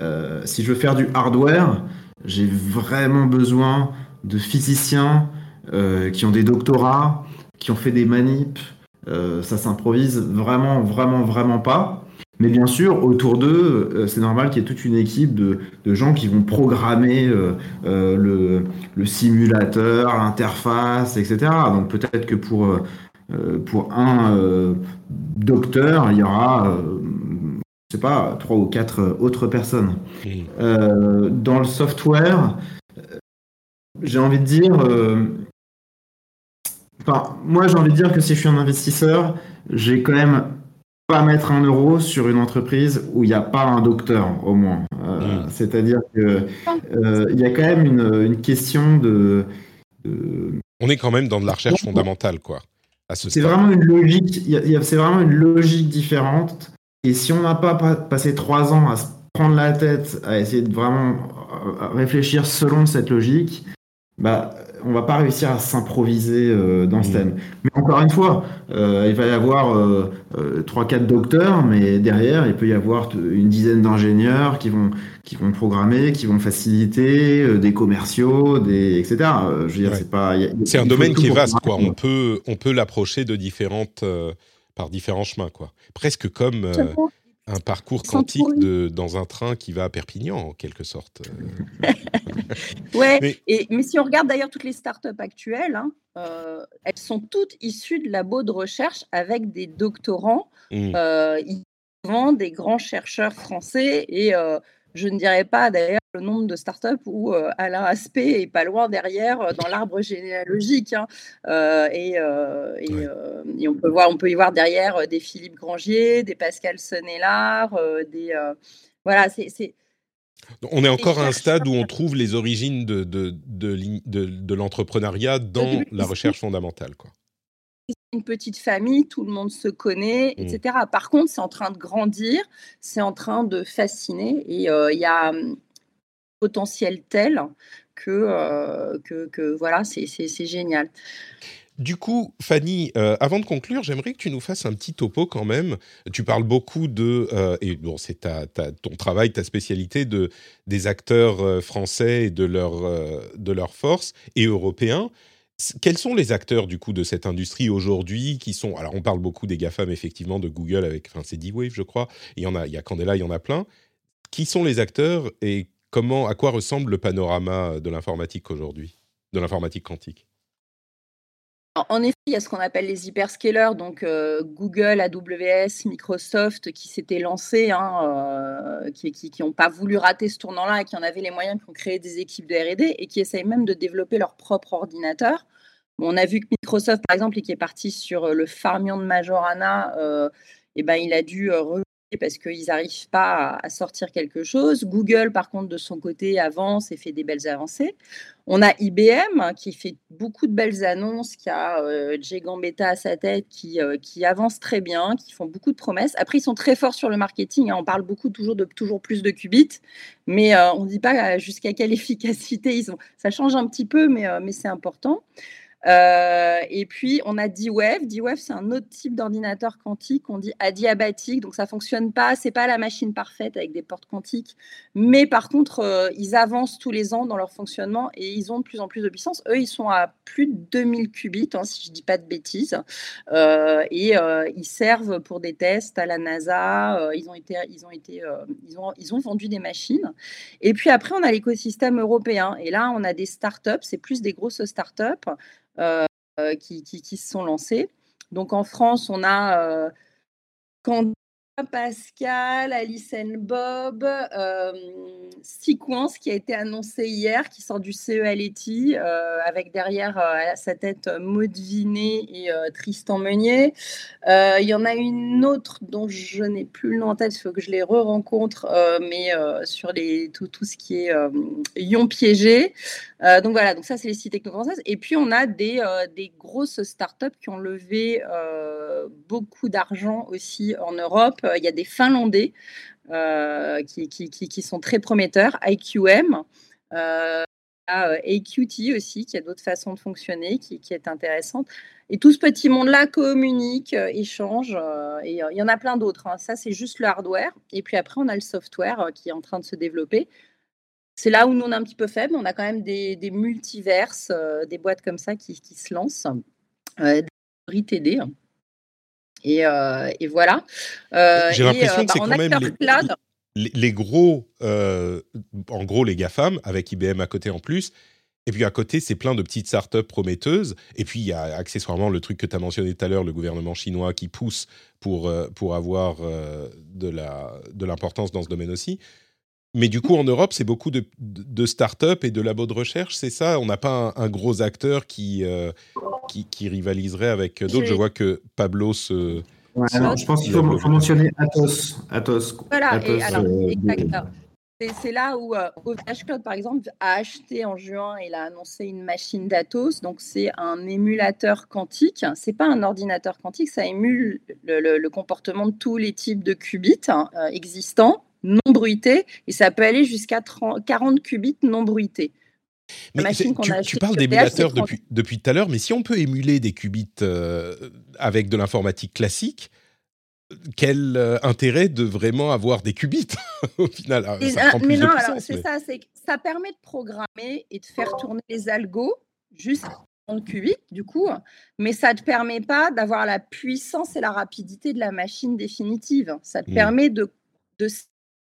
Euh, si je veux faire du hardware, j'ai vraiment besoin de physiciens euh, qui ont des doctorats, qui ont fait des manips. ça s'improvise vraiment, vraiment, vraiment pas. Mais bien sûr, autour d'eux, euh, c'est normal qu'il y ait toute une équipe de, gens qui vont programmer euh, euh, le, simulateur, l'interface, etc. Donc peut-être que pour, pour un docteur, il y aura, je sais pas, trois ou quatre autres personnes. dans le software, j'ai envie de dire, enfin, moi j'ai envie de dire que si je suis un investisseur, j'ai quand même pas mettre un euro sur une entreprise où il n'y a pas un docteur, au moins. Euh, mm. C'est-à-dire qu'il euh, il y a quand même une, question de, On est quand même dans de la recherche fondamentale, quoi. C'est vraiment une logique. C'est vraiment une logique différente. Et si on n'a pas passé trois ans à se prendre la tête, à essayer de vraiment euh, réfléchir selon cette logique, bah on va pas réussir à s'improviser euh, dans ce mmh. thème. Mais encore une fois, euh, il va y avoir euh, trois, quatre docteurs, mais derrière, il peut y avoir une dizaine d'ingénieurs qui vont qui vont programmer, qui vont faciliter, des commerciaux, des etc. je veux dire, c'est pas. C'est un domaime qui est vaste, quoi. On peut on peut l'approcher de différentes par différents chemins, quoi. Presque comme un parcours quantique de, dans un train qui va à Perpignan, en quelque sorte. ouais, mais, et, mais si on regarde d'ailleurs toutes les startups actuelles, hein, elles sont toutes issues de labos de recherche avec des doctorants, mmh. des grands chercheurs français et je ne dirais pas d'ailleurs le nombre de startups où euh, Alain Aspect est pas loin derrière euh, dans l'arbre généalogique. Hein. Euh, et, on, peut voir, on peut y voir derrière des Philippe Grangier, des Pascal Sonnellard, des. voilà, c'est. On est encore à un stade où on trouve les origines de, de, de, de l'entrepreneuriat dans la recherche fondamentale. Quoi une petite famille, tout le monde se connaît, mmh. etc. Par contre, c'est en train de grandir, c'est en train de fasciner et euh, il y a un potentiel tel que, euh, que, voilà, c'est génial. Du coup, Fanny, euh, avant de conclure, j'aimerais que tu nous fasses un petit topo quand même. Tu parles beaucoup de, et bon, c'est ton travail, ta spécialité, de, des acteurs français et de leur, de leur force, et européens. Quels sont les acteurs du coup de cette industrie aujourd'hui qui sont alors on parle beaucoup des gafam effectivement de Google avec enfin c'est D-Wave je crois il y en a il y a Candela il y en a plein. Qui sont les acteurs et comment à quoi ressemble le panorama de l'informatique aujourd'hui de l'informatique quantique? En effet, il y a ce qu'on appelle les hyperscalers, donc euh, Google, AWS, Microsoft, qui s'étaient lancés, hein, euh, qui n'ont pas voulu rater ce tournant-là et qui en avaient les moyens, qui ont créé des équipes de R&D et qui essayent même de développer leur propre ordinateur. on a vu que Microsoft, par exemple, qui est parti sur euh, le Farmion de Majorana, eh ben, il a dû parce qu'ils n'arrivent pas à, sortir quelque chose. Google, par contre, de son côté, avance et fait des belles avancées. On a IBM qui fait beaucoup de belles annonces, qui a euh, Gambetta à sa tête, qui, euh, qui avance très bien, qui font beaucoup de promesses. Après, ils sont très forts sur le marketing. Hein. On parle beaucoup toujours de toujours plus de qubits, mais euh, on ne dit pas jusqu'à quelle efficacité ils ont. Ça change un petit peu, mais, euh, mais c'est important. Euh, et puis, on a D-Wave. D-Wave, c'est un autre type d'ordinateur quantique. On dit adiabatique. Donc, ça fonctionne pas. C'est pas la machine parfaite avec des portes quantiques. Mais par contre, euh, ils avancent tous les ans dans leur fonctionnement et ils ont de plus en plus de puissance. Eux, ils sont à plus de 2000 qubits, hein, si je dis pas de bêtises. Euh, et ils servent pour des tests à la NASA. ils ont été, ils ont été, ils ont, ils ont vendu des machines. Et puis après, on a l'écosystème européen. Et là, on a des startups. C'est plus des grosses startups. Euh, qui, se sont lancés. Donc en France, on a euh, Pascal, Alice Bob, euh, Sequence qui a été annoncé hier, qui sort du CELETI, euh, avec derrière euh, à sa tête Maud Vinet et Tristan Meunier. Il y en a une autre dont je n'ai plus le nom en tête, il faut que je les re-rencontre, mais sur les, tout, tout, ce qui est ion piégé. donc voilà, donc ça c'est les sites techno-françaises. Et puis on a des, des grosses startups qui ont levé beaucoup d'argent aussi en Europe il y a des Finlandais euh, qui, qui, sont très prometteurs, IQM. Euh, AQT aussi, qui a d'autres façons de fonctionner, qui, est intéressante. Et tout ce petit monde-là communique, euh, échange, et il y en a plein d'autres. Hein. Ça, c'est juste le hardware. Et puis après, on a le software qui est en train de se développer. C'est là où nous, on est un petit peu faible. On a quand même des, des multiverses, des boîtes comme ça qui, se lancent. Euh, euh, et, voilà. Euh, J'ai l'impression que c'est bah, quand même les, gros, euh, en gros les GAFAM, avec IBM à côté en plus. Et puis à côté, c'est plein de petites startups prometteuses. Et puis il y a accessoirement le truc que tu as mentionné tout à l'heure, le gouvernement chinois qui pousse pour, pour avoir de l'importance dans ce domaine aussi. Mais du coup, en Europe, c'est beaucoup de, de, start-up et de labos de recherche, c'est ça? On n'a pas un, gros acteur qui, euh, qui, rivaliserait avec d'autres. Je vois que Pablo se. je pense qu'il faut, mentionner Atos. Atos voilà, alors, euh, exactement. C'est là où euh, Cloud, par exemple, a acheté en juin, il a annoncé une machine d'Atos. Donc, c'est un émulateur quantique. C'est pas un ordinateur quantique, ça émule le, comportement de tous les types de qubits hein, existants non bruité et ça peut aller jusqu'à 40 qubits non bruités. Mais tu, tu, parles d'émulateurs depuis, depuis tout à l'heure, mais si on peut émuler des qubits euh, avec de l'informatique classique, quel euh, intérêt de vraiment avoir des qubits au final? Ah, ça Mais non, c'est ça, ça permet de programmer et de faire tourner les algos juste 30 qubits, du coup, mais ça ne te permet pas d'avoir la puissance et la rapidité de la machine définitive. Ça te mmh. permet de, de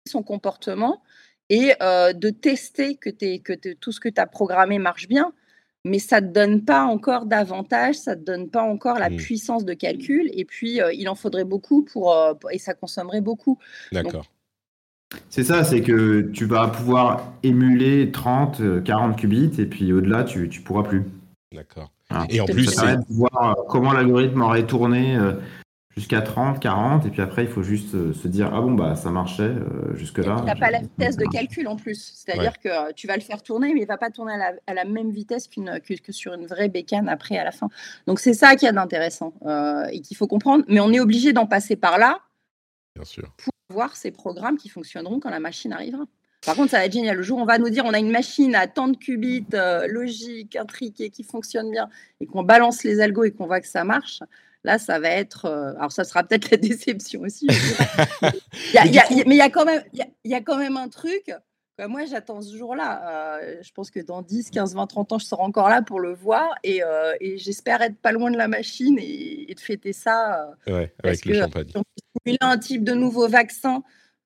son comportement et de tester que, que tout ce que tu as programmé marche bien mais ça ne te donne pas encore d'avantage, ça ne te donne pas encore la mmh. puissance de calcul, et puis il en faudrait beaucoup pour, et ça consommerait beaucoup. D'accord. C'est ça, c'est que tu vas pouvoir émuler 30, 40 qubits, et puis au-delà, tu ne pourras plus. D'accord. Et en plus, voir comment l'algorithme aurait tourné jusqu'à 30, 40, et puis après, il faut juste euh, se dire, ah bon, bah, ça marchait euh, jusque-là. Tu n'as pas la vitesse de calcul en plus. C'est-à-dire que euh, tu vas le faire tourner, mais il ne va pas tourner à la, même vitesse qu'une, que, sur une vraie bécane après, à la fin. Donc, c'est ça qui est d'intéressant et qu'il faut comprendre. Mais on est obligé d'en passer par là Bien sûr. pour voir ces programmes qui fonctionneront quand la machine arrivera. Par contre, ça va être génial. Le jour où on va nous dire on a une machine à tant de qubits, logique, intriquée, qui fonctionne bien, et qu'on balance les algos et qu'on voit que ça marche, Là, ça va être. Euh, alors, ça sera peut-être la déception aussi. mais il y a quand même, il y, a quand même un truc. moi, j'attends ce jour-là. Euh, je pense que dans 10, 15, 20, 30 ans, je serai encore là pour le voir. Et, euh, j'espère être pas loin de la machine et, de fêter ça. ouais, avec le champagne. Si on un type de nouveau vaccin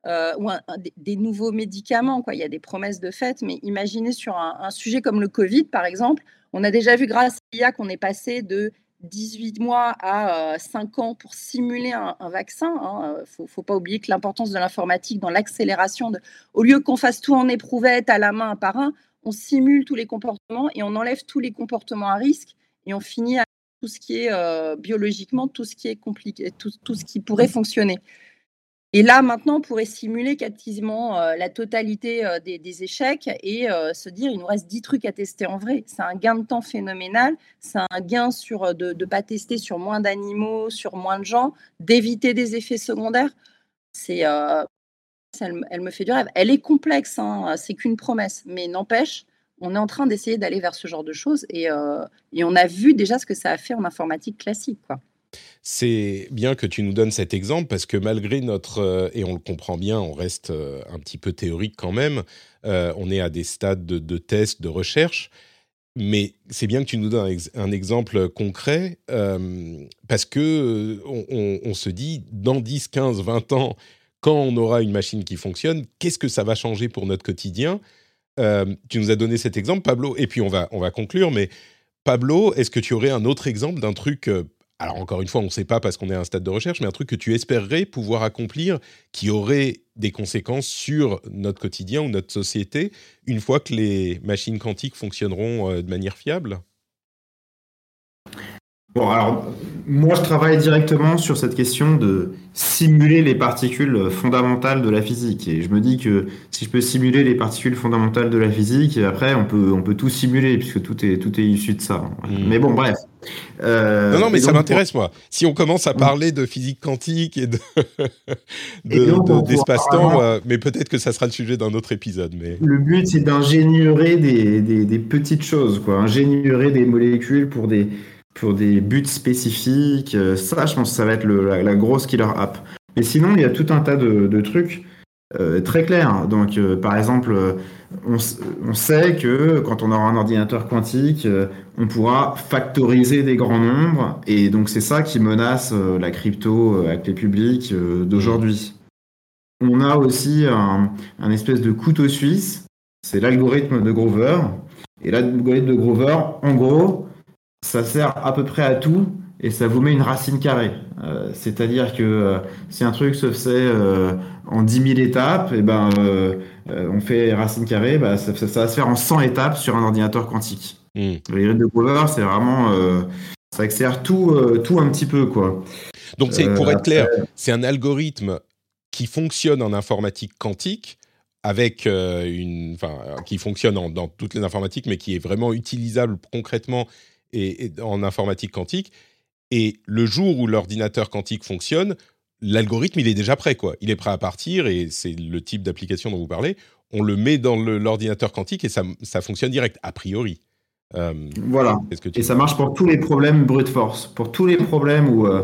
ou des, nouveaux médicaments, quoi. il y a des promesses de fait. Mais imaginez sur un, un sujet comme le Covid, par exemple, on a déjà vu grâce à l'IA qu'on est passé de 18 mois à 5 ans pour simuler un, vaccin. Il hein, ne faut, pas oublier que l'importance de l'informatique dans l'accélération, au lieu qu'on fasse tout en éprouvette à la main un par un, on simule tous les comportements et on enlève tous les comportements à risque et on finit à tout ce qui est biologiquement, tout ce qui est compliqué, tout ce qui pourrait fonctionner. Et là, maintenant, on pourrait simuler quasiment euh, la totalité euh, des, échecs et euh, se dire, il nous reste 10 trucs à tester en vrai. C'est un gain de temps phénoménal. C'est un gain sur, de ne pas tester sur moins d'animaux, sur moins de gens, d'éviter des effets secondaires. C'est, elle, me fait du rêve. Elle est complexe, hein, c'est qu'une promesse. Mais n'empêche, on est en train d'essayer d'aller vers ce genre de choses et, et, on a vu déjà ce que ça a fait en informatique classique. Quoi. C'est bien que tu nous donnes cet exemple parce que malgré notre, euh, et on le comprend bien, on reste euh, un petit peu théorique quand même, euh, on est à des stades de, tests, de recherche, mais c'est bien que tu nous donnes un, exemple concret parce que on, se dit, dans 10, 15, 20 ans, quand on aura une machine qui fonctionne, qu'est-ce que ça va changer pour notre quotidien? Tu nous as donné cet exemple, Pablo, et puis on va, on va conclure, mais Pablo, est-ce que tu aurais un autre exemple d'un truc alors encore une fois, on ne sait pas parce qu'on est à un stade de recherche, mais un truc que tu espérerais pouvoir accomplir qui aurait des conséquences sur notre quotidien ou notre société une fois que les machines quantiques fonctionneront euh, de manière fiable? Bon, alors, moi, je travaille directement sur cette question de simuler les particules fondamentales de la physique. Et je me dis que si je peux simuler les particules fondamentales de la physique, après, on peut, on peut tout simuler, puisque tout est, tout est issu de ça. Hmm. Mais bon, bref. Euh, non, non, mais ça m'intéresse, moi. Si on commence à parler de physique quantique et de, d'espace-temps, euh, mais peut-être que ça sera le sujet d'un autre épisode. Mais... Le but, c'est d'ingénierer des, des, des, petites choses, quoi. Ingénierer des molécules pour des pour des buts spécifiques. Euh, ça, je pense que ça va être la, grosse killer app. Mais sinon, il y a tout un tas de, trucs euh, très clairs. Donc, par exemple, on, sait que quand on aura un ordinateur quantique, on pourra factoriser des grands nombres. Et donc, c'est ça qui menace la crypto avec les publics d'aujourd'hui. On a aussi un, un espèce de couteau suisse. C'est l'algorithme de Grover. Et l'algorithme de Grover, en gros, ça sert à peu près à tout et ça vous met une racine carrée. Euh, c'est-à-dire que euh, si un truc se fait euh, en 10 000 étapes, et eh ben, on fait racine carrée, bah, ça, va se faire en 100 étapes sur un ordinateur quantique. Mm. Le de Grover, c'est vraiment. ça accélère tout, tout un petit peu. Quoi. Donc, pour être clair, c'est un algorithme qui fonctionne en informatique quantique avec une, enfin, qui fonctionne dans toutes les informatiques, mais qui est vraiment utilisable concrètement et, en informatique quantique. Et le jour où l'ordinateur quantique fonctionne, l'algorithme, il est déjà prêt, quoi. Il est prêt à partir, et c'est le type d'application dont vous parlez. On le met dans l'ordinateur quantique et ça, ça, fonctionne direct, a priori. Euh, voilà. et ça marche pour tous les problèmes brute force. Pour tous les problèmes où euh,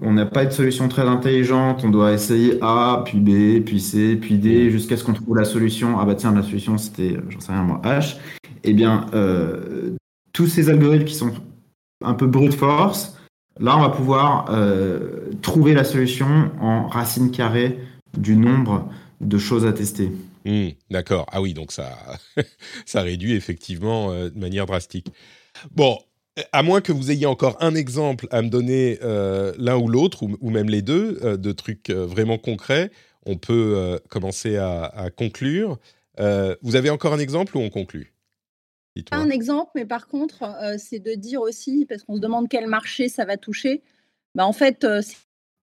on n'a pas de solution très intelligente, on doit essayer A, puis B, puis C, puis D, mm. jusqu'à ce qu'on trouve la solution. Ah bah tiens, la solution, c'était, j'en sais rien moi, H. Eh bien, euh, tous ces algorithmes qui sont un peu brute force, là, on va pouvoir euh, trouver la solution en racine carrée du nombre de choses à tester. Hmm, d'accord. Ah oui, donc ça, réduit effectivement euh, de manière drastique. Bon, à moins que vous ayez encore un exemple à me donner, euh, l'un ou l'autre, ou, même les deux, de trucs vraiment concrets, on peut commencer à conclure. vous avez encore un exemple ou on conclut? Un exemple, mais par contre, euh, c'est de dire aussi, parce qu'on se demande quel marché ça va toucher, bah, en fait, euh,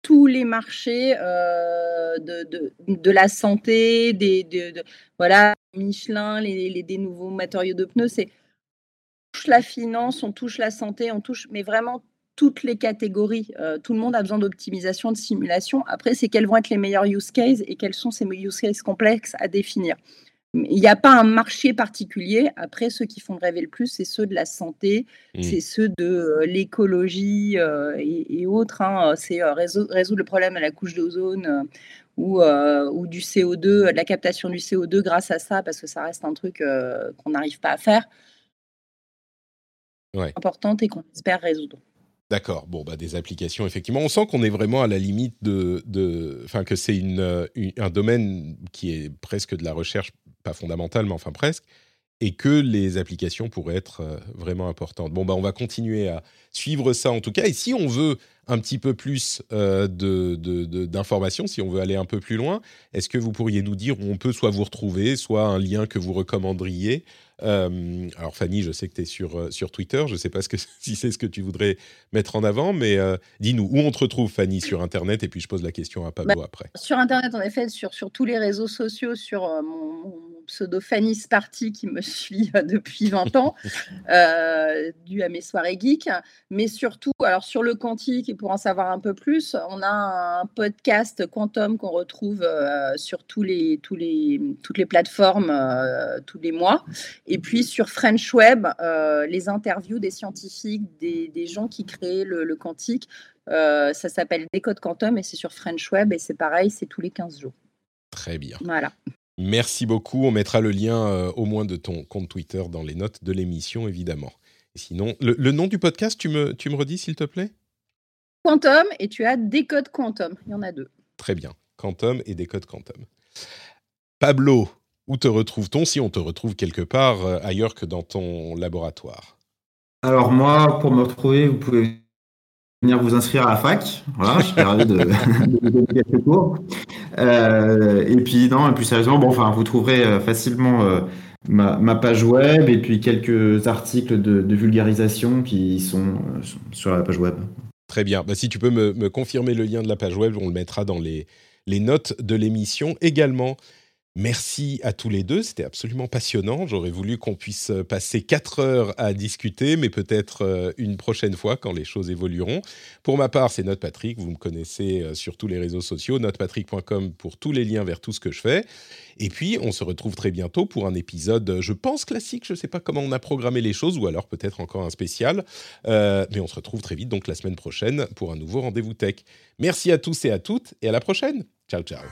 tous les marchés euh, de, la santé, de, voilà, Michelin, les, des nouveaux matériaux de pneus, c'est on touche la finance, on touche la santé, on touche, mais vraiment toutes les catégories. tout le monde a besoin d'optimisation, de simulation. Après, c'est quels vont être les meilleurs use cases et quels sont ces use cases complexes à définir. Il n'y a pas un marché particulier. Après, ceux qui font rêver le plus, c'est ceux de la santé, mmh. c'est ceux de euh, l'écologie euh, et, autres. Hein. C'est euh, résoudre, le problème à la couche d'ozone ou, ou, du CO2, de la captation du CO2 grâce à ça, parce que ça reste un truc qu'on n'arrive pas à faire. Importante et qu'on espère résoudre. D'accord. Bon, bah, des applications, effectivement. On sent qu'on est vraiment à la limite de. Enfin, que c'est une, un domaine qui est presque de la recherche pas fondamental, mais enfin presque, et que les applications pourraient être euh, vraiment importantes. Bon, bah, on va continuer à suivre ça en tout cas. Et si on veut un petit peu plus euh, d'informations, si on veut aller un peu plus loin, est-ce que vous pourriez nous dire où on peut soit vous retrouver, soit un lien que vous recommanderiez? Euh, alors Fanny, je sais que tu es sur, sur Twitter, je ne sais pas ce que, si c'est ce que tu voudrais mettre en avant, mais euh, dis-nous où on te retrouve Fanny sur Internet et puis je pose la question à Pablo bah, après. Sur Internet, en effet, sur, sur tous les réseaux sociaux, sur mon, pseudo Fanny Sparty qui me suit depuis 20 ans, dû à mes soirées geeks, mais surtout, alors sur le quantique et pour en savoir un peu plus, on a un podcast Quantum qu'on retrouve sur tous les, tous les, toutes les plateformes tous les mois et puis sur French Web, euh, les interviews des scientifiques, des, gens qui créent le, quantique, euh, ça s'appelle Décode Quantum et c'est sur French Web et c'est pareil, c'est tous les 15 jours. Très bien. Voilà. Merci beaucoup. On mettra le lien euh, au moins de ton compte Twitter dans les notes de l'émission, évidemment. sinon, le, nom du podcast, tu me, tu me redis, s'il te plaît? Quantum et tu as Décode Quantum. Il y en a deux. Très bien. Quantum et Décode Quantum. Pablo, où te retrouve-t-on si on te retrouve quelque part euh, ailleurs que dans ton laboratoire? Alors moi, pour me retrouver, vous pouvez venir vous inscrire à la fac. Voilà, je serais ravi de, vous donner quelques cours. Euh, et puis non, plus sérieusement, bon, enfin, vous trouverez euh, facilement ma, page web et puis quelques articles de, vulgarisation qui sont sur la page web. Très bien. Bah, si tu peux me, me, confirmer le lien de la page web, on le mettra dans les notes de l'émission également. Merci à tous les deux, c'était absolument passionnant. J'aurais voulu qu'on puisse euh, passer quatre heures à discuter, mais peut-être euh, une prochaine fois quand les choses évolueront. Pour ma part, c'est Patrick. vous me connaissez euh, sur tous les réseaux sociaux, notepatrick.com pour tous les liens vers tout ce que je fais. Et puis, on se retrouve très bientôt pour un épisode, je pense, classique. Je ne sais pas comment on a programmé les choses, ou alors peut-être encore un spécial. mais on se retrouve très vite, donc la semaine prochaine, pour un nouveau rendez-vous tech. Merci à tous et à toutes, et à la prochaine. Ciao, ciao.